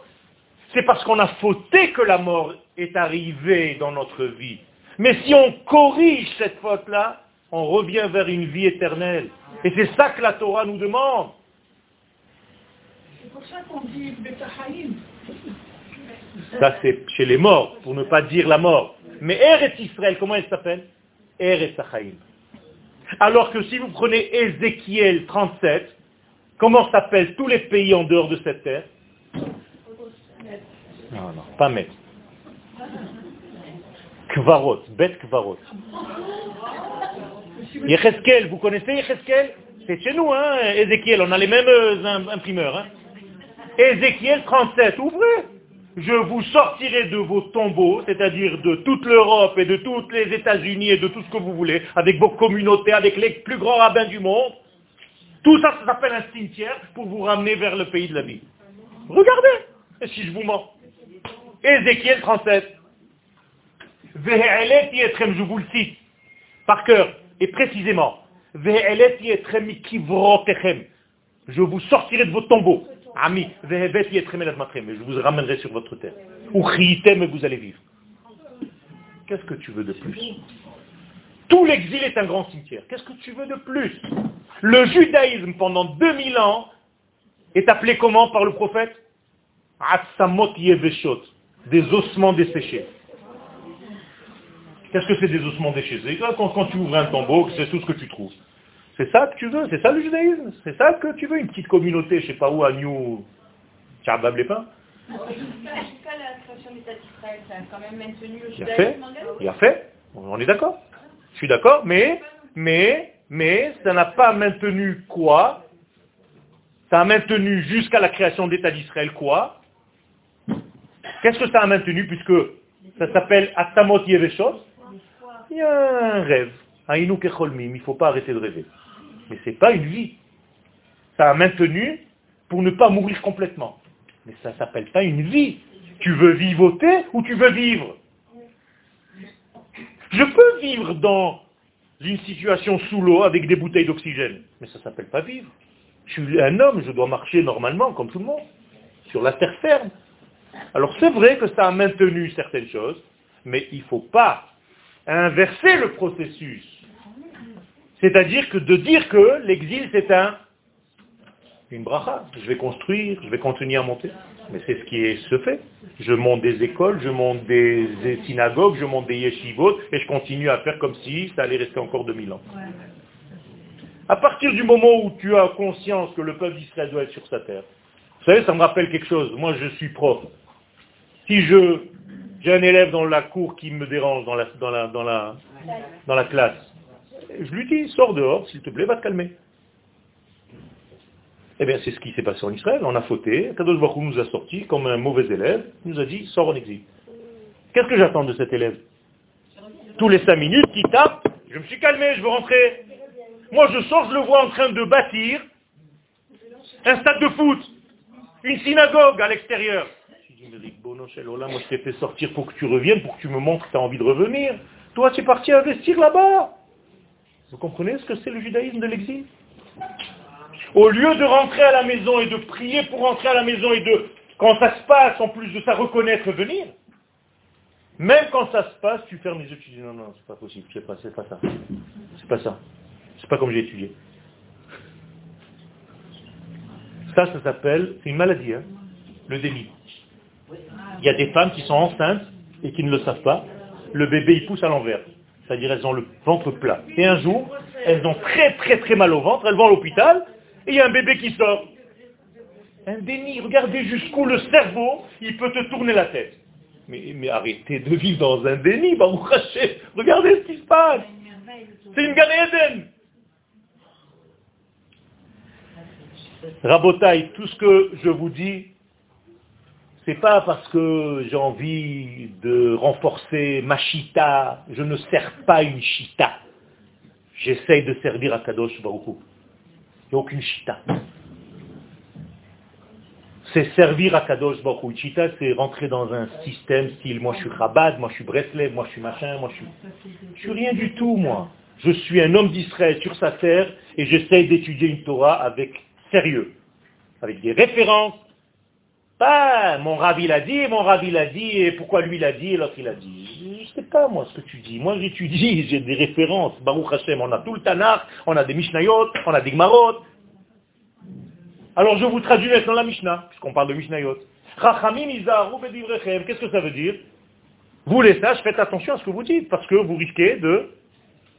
C'est parce qu'on a fauté que la mort est arrivée dans notre vie. Mais si on corrige cette faute-là, on revient vers une vie éternelle. Et c'est ça que la Torah nous demande. C'est pour ça qu'on dit Ça, c'est chez les morts, pour ne pas dire la mort. Mais Eretz Israël, comment elle s'appelle? Eretz Achaim. Alors que si vous prenez Ézéchiel 37, comment s'appellent tous les pays en dehors de cette terre? Non, non, pas Met. Kvarot, Bet Kvarot. Yecheskel, vous connaissez Yecheskel C'est chez nous, hein, Ézéchiel, on a les mêmes euh, imprimeurs. Hein. Ézéchiel 37, ouvrez. Je vous sortirai de vos tombeaux, c'est-à-dire de toute l'Europe et de tous les États-Unis et de tout ce que vous voulez, avec vos communautés, avec les plus grands rabbins du monde. Tout ça, ça s'appelle un cimetière pour vous ramener vers le pays de la vie. Regardez, si je vous mens. Ézéchiel 37. Je vous le cite par cœur et précisément. Je vous sortirai de vos tombeaux. Ami, je vous ramènerai sur votre terre. Ou vous allez vivre. Qu'est-ce que tu veux de plus? Tout l'exil est un grand cimetière. Qu'est-ce que tu veux de plus? Le judaïsme, pendant 2000 ans, est appelé comment par le prophète? Des ossements desséchés. Qu'est-ce que c'est des ossements desséchés quand, tu ouvres un tombeau, c'est tout ce que tu trouves. C'est ça que tu veux, c'est ça le judaïsme, c'est ça que tu veux, une petite communauté, je sais pas où, à New les création d'État d'Israël, ça a quand même maintenu le judaïsme il a fait, on est d'accord. Je suis d'accord, mais, mais, mais, ça n'a pas maintenu quoi? Ça a maintenu jusqu'à la création d'État d'Israël quoi? Qu'est-ce que ça a maintenu puisque ça s'appelle Atamot Yeveshot? Il y a un rêve. Aïnou Kecholmim, il ne faut pas arrêter de rêver. Mais ce n'est pas une vie. Ça a maintenu pour ne pas mourir complètement. Mais ça ne s'appelle pas une vie. Tu veux vivoter ou tu veux vivre? Je peux vivre dans une situation sous l'eau avec des bouteilles d'oxygène. Mais ça ne s'appelle pas vivre. Je suis un homme, je dois marcher normalement, comme tout le monde, sur la terre ferme. Alors c'est vrai que ça a maintenu certaines choses, mais il ne faut pas inverser le processus. C'est-à-dire que de dire que l'exil c'est un une bracha. Je vais construire, je vais continuer à monter. Mais c'est ce qui est, se fait. Je monte des écoles, je monte des, synagogues, je monte des yeshivot, et je continue à faire comme si ça allait rester encore 2000 ans. À partir du moment où tu as conscience que le peuple d'Israël doit être sur sa terre, vous savez, ça me rappelle quelque chose. Moi, je suis prof. Si je j'ai un élève dans la cour qui me dérange dans la, dans la, dans la, dans la classe, je lui dis, sors dehors, s'il te plaît, va te calmer. Eh bien, c'est ce qui s'est passé en Israël. On a fauté. Kadosh Baruch nous a sorti comme un mauvais élève. Il nous a dit, sors en exil. Qu'est-ce que j'attends de cet élève? Tous les cinq minutes, il tape. Je me suis calmé, je veux rentrer. Moi, je sors, je le vois en train de bâtir un stade de foot, une synagogue à l'extérieur. Moi je t'ai fait sortir pour que tu reviennes, pour que tu me montres que tu as envie de revenir. Toi, tu es parti investir là-bas. Vous comprenez ce que c'est le judaïsme de l'exil? Au lieu de rentrer à la maison et de prier pour rentrer à la maison et de, quand ça se passe, en plus de ça, reconnaître venir, même quand ça se passe, tu fermes les yeux, tu dis non, non, c'est pas possible, c'est pas, pas ça. C'est pas ça. C'est pas comme j'ai étudié. Ça, ça s'appelle, c'est une maladie, hein, le déni. Il y a des femmes qui sont enceintes et qui ne le savent pas. Le bébé, il pousse à l'envers. C'est-à-dire, elles ont le ventre plat. Et un jour, elles ont très très très mal au ventre, elles vont à l'hôpital, et il y a un bébé qui sort. Un déni, regardez jusqu'où le cerveau, il peut te tourner la tête. Mais, arrêtez de vivre dans un déni, bah vous crachez. Regardez ce qui se passe. C'est une Gan Eden. Rabotaille, tout ce que je vous dis, c'est pas parce que j'ai envie de renforcer ma chita, je ne sers pas une chita. J'essaye de servir à Kadosh Baruch Hu. Il n'y a aucune chita. C'est servir à Kadosh Baruch. Chita, c'est rentrer dans un système style, moi je suis Chabad, moi je suis Breslev, moi je suis machin, moi je suis... Je suis rien du tout, moi. Je suis un homme d'Israël sur sa terre et j'essaye d'étudier une Torah avec sérieux, avec des références. Pas mon rabbi l'a dit, mon rabbi l'a dit, et pourquoi lui l'a dit, et l'autre il a dit. Je sais pas moi ce que tu dis. Moi j'étudie, j'ai des références. Baruch Hashem, on a tout le Tanakh, on a des Mishnayot, on a des Gmarot. Alors je vous traduis maintenant la Mishnah, puisqu'on parle de Mishnayot. Rachamim izaharu bedivrechem. Qu'est-ce que ça veut dire? Vous les sages, faites attention à ce que vous dites, parce que vous risquez de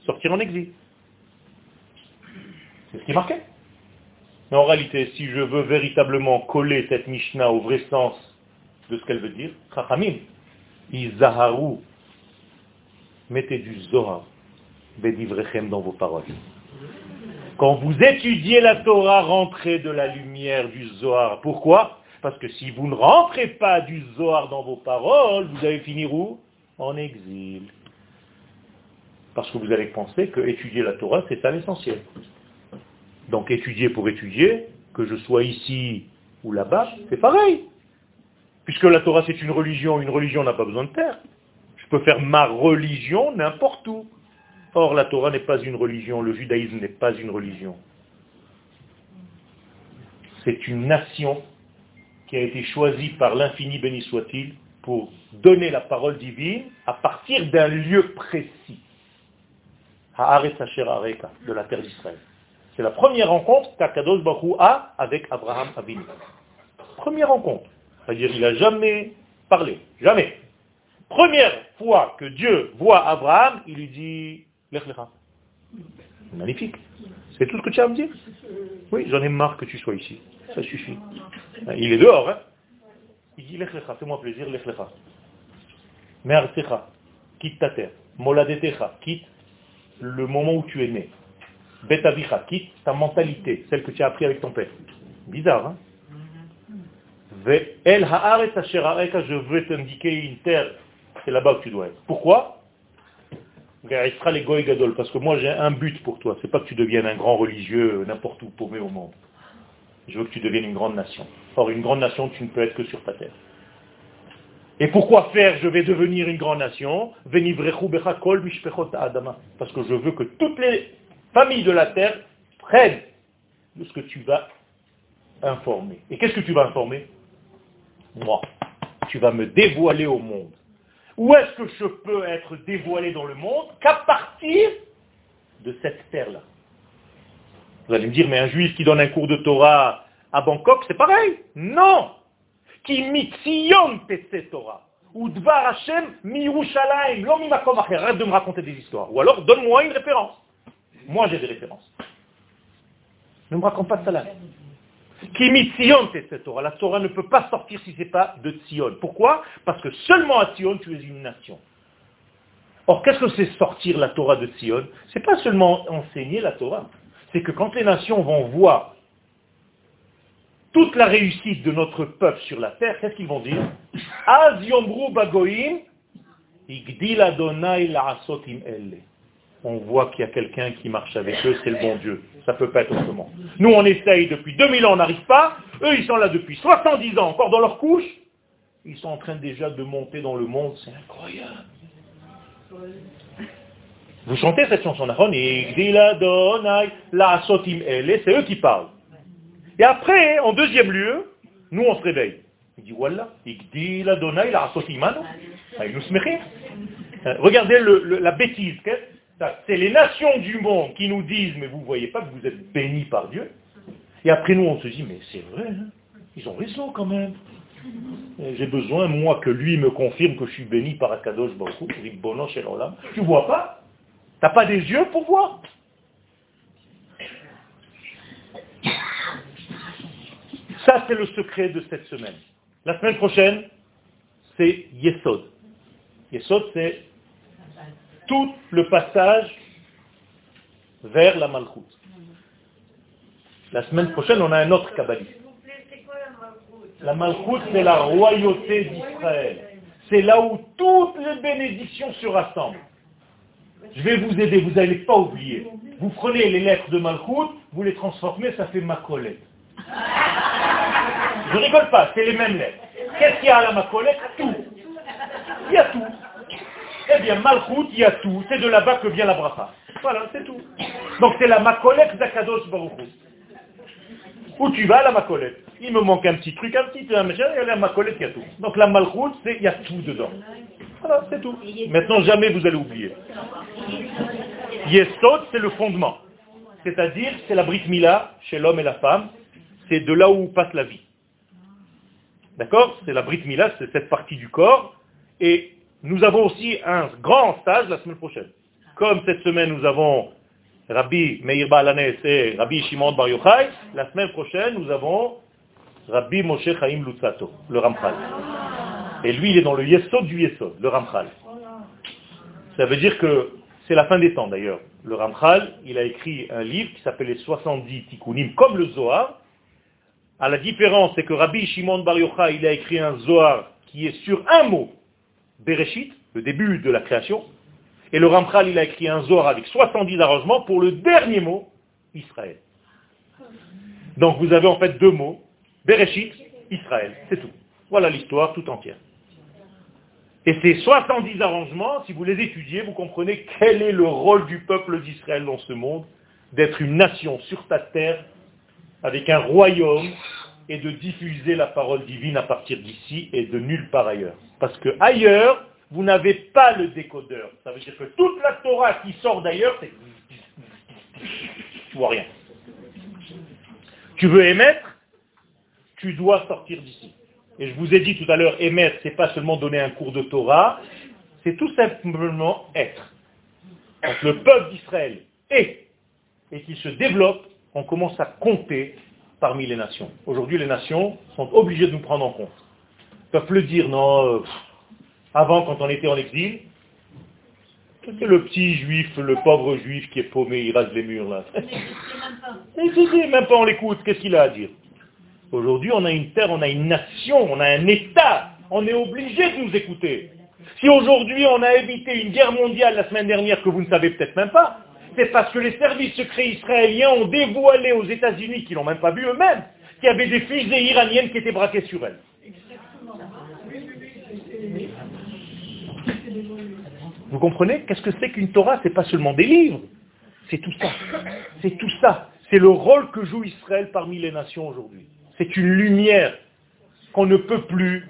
sortir en exil. C'est ce qui est marqué. Mais en réalité, si je veux véritablement coller cette Mishnah au vrai sens de ce qu'elle veut dire, Chachamim, Izaharu, mettez du Zohar, Bedivrechem dans vos paroles. Quand vous étudiez la Torah, rentrez de la lumière du Zohar. Pourquoi? Parce que si vous ne rentrez pas du Zohar dans vos paroles, vous allez finir où? En exil. Parce que vous allez penser que étudier la Torah, c'est ça l'essentiel. Donc étudier pour étudier, que je sois ici ou là-bas, c'est pareil. Puisque la Torah c'est une religion, une religion n'a pas besoin de terre. Je peux faire ma religion n'importe où. Or la Torah n'est pas une religion, le judaïsme n'est pas une religion. C'est une nation qui a été choisie par l'infini béni soit-il pour donner la parole divine à partir d'un lieu précis. Haaretz Asher de la terre d'Israël. C'est la première rencontre qu'Akadosh Baruch a avec Abraham Avinu. Première rencontre. C'est-à-dire il n'a jamais parlé. Jamais. Première fois que Dieu voit Abraham, il lui dit Lech lecha. Magnifique. C'est tout ce que tu as à me dire? Oui, j'en ai marre que tu sois ici. Ça suffit. Il est dehors. Hein Il dit, lech lecha, fais-moi plaisir, lech lecha. Me'artzecha, quitte ta terre. Moladetecha, quitte le moment où tu es né. Betavicha, quitte ta mentalité, celle que tu as appris avec ton père. Bizarre, hein? El areka, je veux t'indiquer une terre, c'est là-bas que tu dois être. Pourquoi? Parce que moi j'ai un but pour toi, c'est pas que tu deviennes un grand religieux n'importe où paumé au monde. Je veux que tu deviennes une grande nation. Or, une grande nation, tu ne peux être que sur ta terre. Et pourquoi faire? Je vais devenir une grande nation Parce que je veux que toutes les familles de la terre prennent de ce que tu vas informer. Et qu'est-ce que tu vas informer? Moi. Tu vas me dévoiler au monde. Où est-ce que je peux être dévoilé dans le monde Qu'à partir de cette terre-là? Vous allez me dire, mais un juif qui donne un cours de Torah à Bangkok, c'est pareil. Non Qui mitzion Torah. Ou dvar Hashem mi-Yerushalayim, Arrête de me raconter des histoires. Ou alors, donne-moi une référence. Moi, j'ai des références. Ne me raconte pas ça là. Qui Sion Torah. La Torah ne peut pas sortir si ce n'est pas de Sion. Pourquoi? Parce que seulement à Sion, tu es une nation. Or, qu'est-ce que c'est sortir la Torah de Sion C'est pas seulement enseigner la Torah c'est que quand les nations vont voir toute la réussite de notre peuple sur la terre, qu'est-ce qu'ils vont dire? On voit qu'il y a quelqu'un qui marche avec eux, c'est le bon Dieu. Ça ne peut pas être autrement. Nous, on essaye depuis 2000 ans, on n'arrive pas. Eux, ils sont là depuis 70 ans, encore dans leur couche. Ils sont en train déjà de monter dans le monde. C'est incroyable. Vous chantez cette chanson, c'est eux qui parlent. Et après, en deuxième lieu, nous on se réveille. Il dit, voilà, Regardez la bêtise. C'est les nations du monde qui nous disent, mais vous ne voyez pas que vous êtes bénis par Dieu. Et après nous, on se dit, mais c'est vrai, hein. ils ont raison quand même. J'ai besoin, moi, que lui me confirme que je suis béni par Akadosh Baruch Tu vois pas? T'as pas des yeux pour voir? Ça, c'est le secret de cette semaine. La semaine prochaine, c'est Yesod. Yesod, c'est tout le passage vers la Malchut. La semaine prochaine, on a un autre kabbaliste. La Malchut, c'est la royauté d'Israël. C'est là où toutes les bénédictions se rassemblent. Je vais vous aider, vous n'allez pas oublier. Vous prenez les lettres de Malchut, vous les transformez, ça fait Macolette. Je rigole pas, c'est les mêmes lettres. Qu'est-ce qu'il y a à la Macolette Tout. Il y a tout. Eh bien, Malchut, il y a tout. C'est de là-bas que vient la bracha. Voilà, c'est tout. Donc c'est la Macolette d'Akadosh Baruch Où tu vas, la Macolette Il me manque un petit truc, un petit un machin, a la Macolette, il y a tout. Donc la Malchut, il y a tout dedans. Voilà, c'est tout. Maintenant, jamais vous allez oublier. Yesod, c'est le fondement. C'est-à-dire, c'est la Brit Mila chez l'homme et la femme. C'est de là où passe la vie. D'accord? C'est la Brit Mila, c'est cette partie du corps. Et nous avons aussi un grand stage la semaine prochaine. Comme cette semaine, nous avons Rabbi Meir Balanes et Rabbi Shimon Bar Yochai, la semaine prochaine, nous avons Rabbi Moshe Chaim Lutzato, le Ramchal. Et lui, il est dans le Yesod du Yesod, le Ramchal. Ça veut dire que c'est la fin des temps d'ailleurs. Le Ramchal, il a écrit un livre qui s'appelle les 70 Tikkunim, comme le Zohar. À la différence, c'est que Rabbi Shimon Bar Yochai, il a écrit un Zohar qui est sur un mot, Bereshit, le début de la création. Et le Ramchal, il a écrit un Zohar avec 70 arrangements pour le dernier mot, Israël. Donc vous avez en fait deux mots, Bereshit, Israël, c'est tout. Voilà l'histoire tout entière. Et ces 70 arrangements, si vous les étudiez, vous comprenez quel est le rôle du peuple d'Israël dans ce monde, d'être une nation sur ta terre, avec un royaume, et de diffuser la parole divine à partir d'ici et de nulle part ailleurs. Parce que ailleurs, vous n'avez pas le décodeur. Ça veut dire que toute la Torah qui sort d'ailleurs, c'est... Tu vois rien. Tu veux émettre, tu dois sortir d'ici. Et je vous ai dit tout à l'heure, émettre, c'est pas seulement donner un cours de Torah, c'est tout simplement être. Quand le peuple d'Israël est et qu'il se développe, on commence à compter parmi les nations. Aujourd'hui, les nations sont obligées de nous prendre en compte. peuvent plus dire, non, euh, avant quand on était en exil, c'est le petit juif, le pauvre juif qui est paumé, il rase les murs là. même pas on l'écoute, qu'est-ce qu'il a à dire? Aujourd'hui, on a une terre, on a une nation, on a un État. On est obligé de nous écouter. Si aujourd'hui on a évité une guerre mondiale la semaine dernière que vous ne savez peut-être même pas, c'est parce que les services secrets israéliens ont dévoilé aux États-Unis, qui n'ont même pas vu eux-mêmes, qu'il y avait des fusées iraniennes qui étaient braquées sur elles. Vous comprenez? Qu'est-ce que c'est qu'une Torah? C'est pas seulement des livres. C'est tout ça. C'est tout ça. C'est le rôle que joue Israël parmi les nations aujourd'hui. C'est une lumière qu'on ne peut plus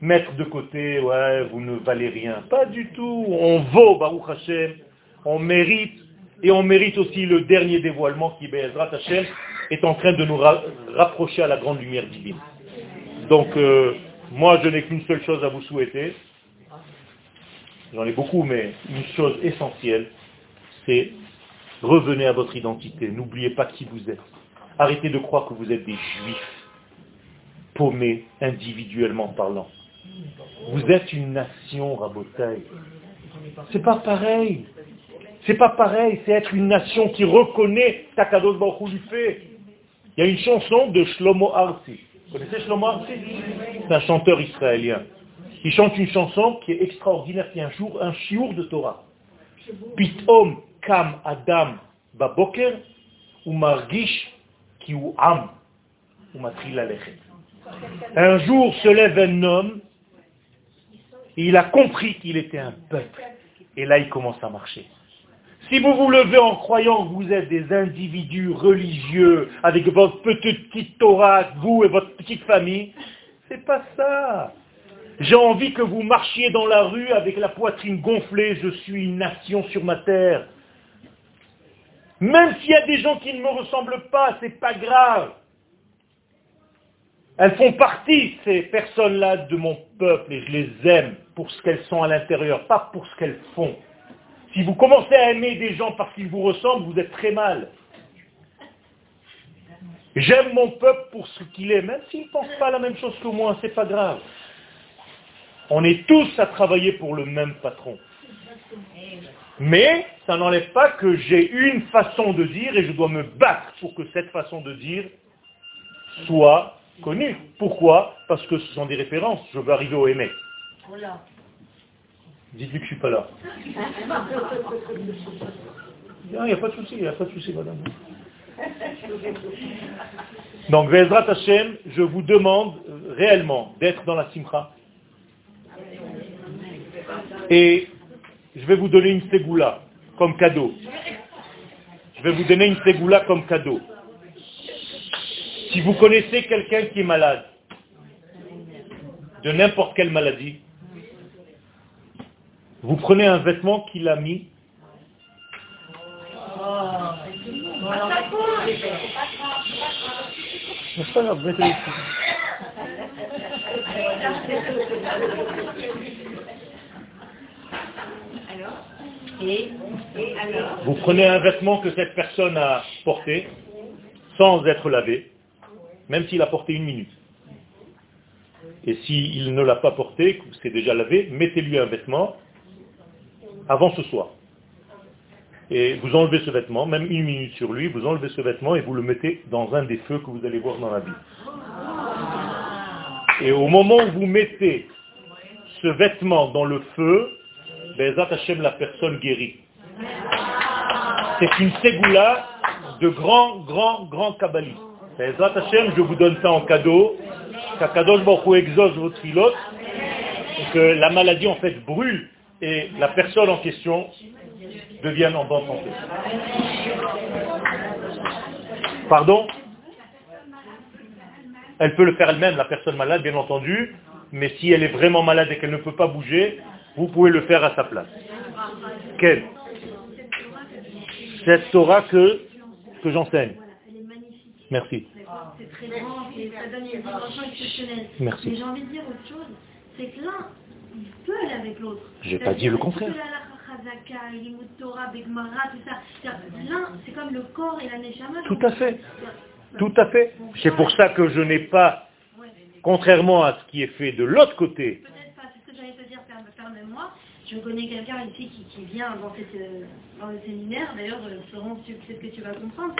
mettre de côté, ouais, vous ne valez rien. Pas du tout. On vaut, Baruch Hashem, on mérite, et on mérite aussi le dernier dévoilement qui, Be'ezrat Hashem, est en train de nous rapprocher à la grande lumière divine. Donc, euh, moi, je n'ai qu'une seule chose à vous souhaiter. J'en ai beaucoup, mais une chose essentielle, c'est revenez à votre identité. N'oubliez pas qui vous êtes. Arrêtez de croire que vous êtes des juifs paumé individuellement parlant. Vous êtes une nation, Rabotaï. C'est pas pareil. C'est pas pareil, c'est être une nation qui reconnaît Takados Baruch lui fait. Il y a une chanson de Shlomo Arsi. Vous connaissez Shlomo Arsi? C'est un chanteur israélien. Il chante une chanson qui est extraordinaire, qui est un jour un chiour de Torah. Pitom kam Adam baboker ou margish ki am ou un jour se lève un homme, et il a compris qu'il était un peuple. Et là, il commence à marcher. Si vous vous levez en croyant que vous êtes des individus religieux, avec votre petite Torah, vous et votre petite famille, c'est pas ça. J'ai envie que vous marchiez dans la rue avec la poitrine gonflée, je suis une nation sur ma terre. Même s'il y a des gens qui ne me ressemblent pas, c'est pas grave. Elles font partie, ces personnes-là, de mon peuple et je les aime pour ce qu'elles sont à l'intérieur, pas pour ce qu'elles font. Si vous commencez à aimer des gens parce qu'ils vous ressemblent, vous êtes très mal. J'aime mon peuple pour ce qu'il est, même s'il ne pense pas la même chose que moi, c'est pas grave. On est tous à travailler pour le même patron. Mais ça n'enlève pas que j'ai une façon de dire et je dois me battre pour que cette façon de dire soit connu. Pourquoi? Parce que ce sont des références. Je veux arriver au aimé. Dites-lui que je ne suis pas là. Il n'y a pas de souci, il n'y a pas de souci, madame. Donc, Vezrat Hashem, je vous demande réellement d'être dans la simcha. Et je vais vous donner une ségoula comme cadeau. Je vais vous donner une ségoula comme cadeau. Si vous connaissez quelqu'un qui est malade, de n'importe quelle maladie, vous prenez un vêtement qu'il a mis. Vous prenez un vêtement que cette personne a porté sans être lavé même s'il a porté une minute. Et s'il ne l'a pas porté, c'est déjà lavé, mettez-lui un vêtement avant ce soir. Et vous enlevez ce vêtement, même une minute sur lui, vous enlevez ce vêtement et vous le mettez dans un des feux que vous allez voir dans la vie. Et au moment où vous mettez ce vêtement dans le feu, Bezat Hashem, la personne guérit. C'est une ségoula de grand, grand, grand kabbaliste je vous donne ça en cadeau, Baruch exauce votre pilote, et que la maladie en fait brûle et la personne en question devienne en bonne santé. Pardon? Elle peut le faire elle-même, la personne malade, bien entendu, mais si elle est vraiment malade et qu'elle ne peut pas bouger, vous pouvez le faire à sa place. Quelle? Cette Torah que, que j'enseigne. Merci. Merci. Mais j'ai envie de dire autre chose, c'est que l'un, il peut aller avec l'autre. Je n'ai pas dit le contraire. L'un, c'est comme le corps et la neshama. Tout à fait. Tout à fait. C'est pour ça que je n'ai pas contrairement à ce qui est fait de l'autre côté, Peut-être pas, c'est ce que j'allais te dire, ferme, ferme-moi. Je connais quelqu'un ici qui, qui vient dans, cette, euh, dans le séminaire, d'ailleurs, euh, Florence, peut-être que tu vas comprendre.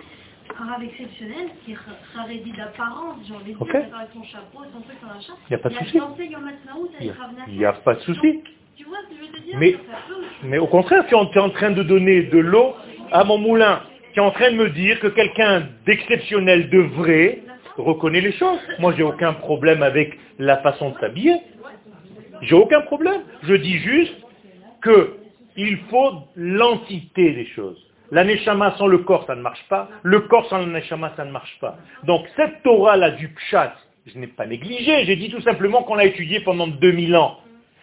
Un rave exceptionnel qui rarédit d'apparence, j'ai envie de dire, avec son chapeau, son truc, son machin. Il y a pas de souci. il n'y a, pas de souci. Tu vois ce que je veux te dire Mais- Mais au contraire, tu es en tu es en train de donner de l'eau à mon moulin. Tu es en train de me dire que quelqu'un d'exceptionnel, de vrai, reconnaît les choses. Moi, j'ai aucun problème avec la façon de s'habiller. J'ai aucun problème. Je dis juste que il faut l'entité des choses. La neshama sans le corps, ça ne marche pas. Le corps sans la neshama, ça ne marche pas. Donc cette Torah-là du pshat, je n'ai pas négligé. J'ai dit tout simplement qu'on l'a étudié pendant 2000 ans.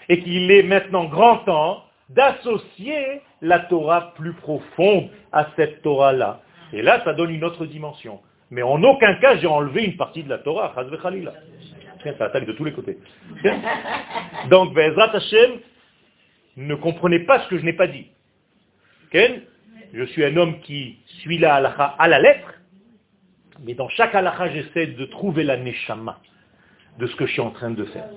Et qu'il est maintenant grand temps d'associer la Torah plus profonde à cette Torah-là. Et là, ça donne une autre dimension. Mais en aucun cas, j'ai enlevé une partie de la Torah. Ça attaque de tous les côtés. Donc, Bezrat ne comprenez pas ce que je n'ai pas dit. Je suis un homme qui suit la halakha à la lettre, mais dans chaque halakha, j'essaie de trouver la neshama de ce que je suis en train de faire.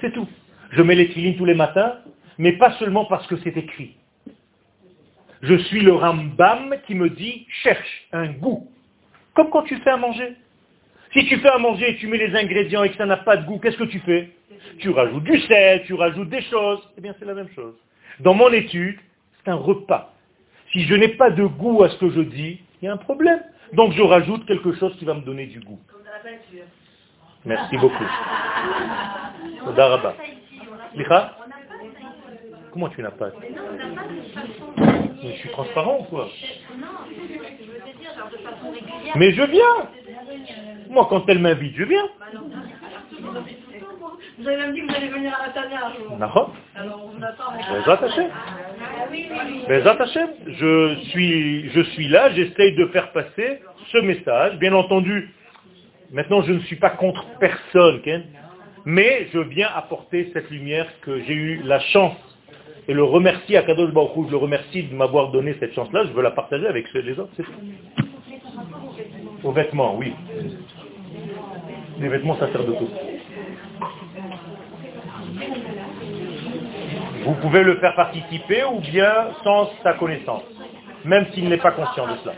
C'est tout. Je mets les filines tous les matins, mais pas seulement parce que c'est écrit. Je suis le Rambam qui me dit, cherche un goût. Comme quand tu fais à manger. Si tu fais à manger et tu mets les ingrédients et que ça n'a pas de goût, qu'est-ce que tu fais? Tu rajoutes du sel, tu rajoutes des choses. Eh bien, c'est la même chose. Dans mon étude, c'est un repas. Si je n'ai pas de goût à ce que je dis, il y a un problème. Donc je rajoute quelque chose qui va me donner du goût. Merci beaucoup. Comment tu n'as pas Mais non, on n'a pas de façon Mais je suis transparent ou quoi Non, je veux te dire, genre de façon régulière. Mais je viens Moi, quand elle m'invite, je viens. Vous avez même dit que vous allez venir à Ratania un jour. D'accord Alors on vous attend. Bezrat Hashem. Je suis, je suis là, j'essaye de faire passer ce message. Bien entendu, maintenant je ne suis pas contre personne, Ken, mais je viens apporter cette lumière que j'ai eu la chance et le remercie à Kadosh Baruch je le remercie de m'avoir donné cette chance-là, je veux la partager avec les autres, c'est tout. Aux vêtements, oui. Les vêtements, ça sert de tout. Vous pouvez le faire participer ou bien sans sa connaissance, même s'il n'est pas conscient de cela.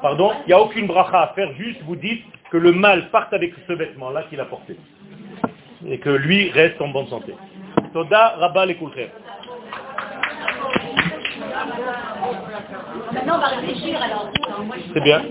Pardon Il n'y a aucune bracha à faire, juste vous dites que le mal parte avec ce vêtement-là qu'il a porté. Et que lui reste en bonne santé. Toda Rabba les Maintenant, on va réfléchir alors. Je- C'est bien.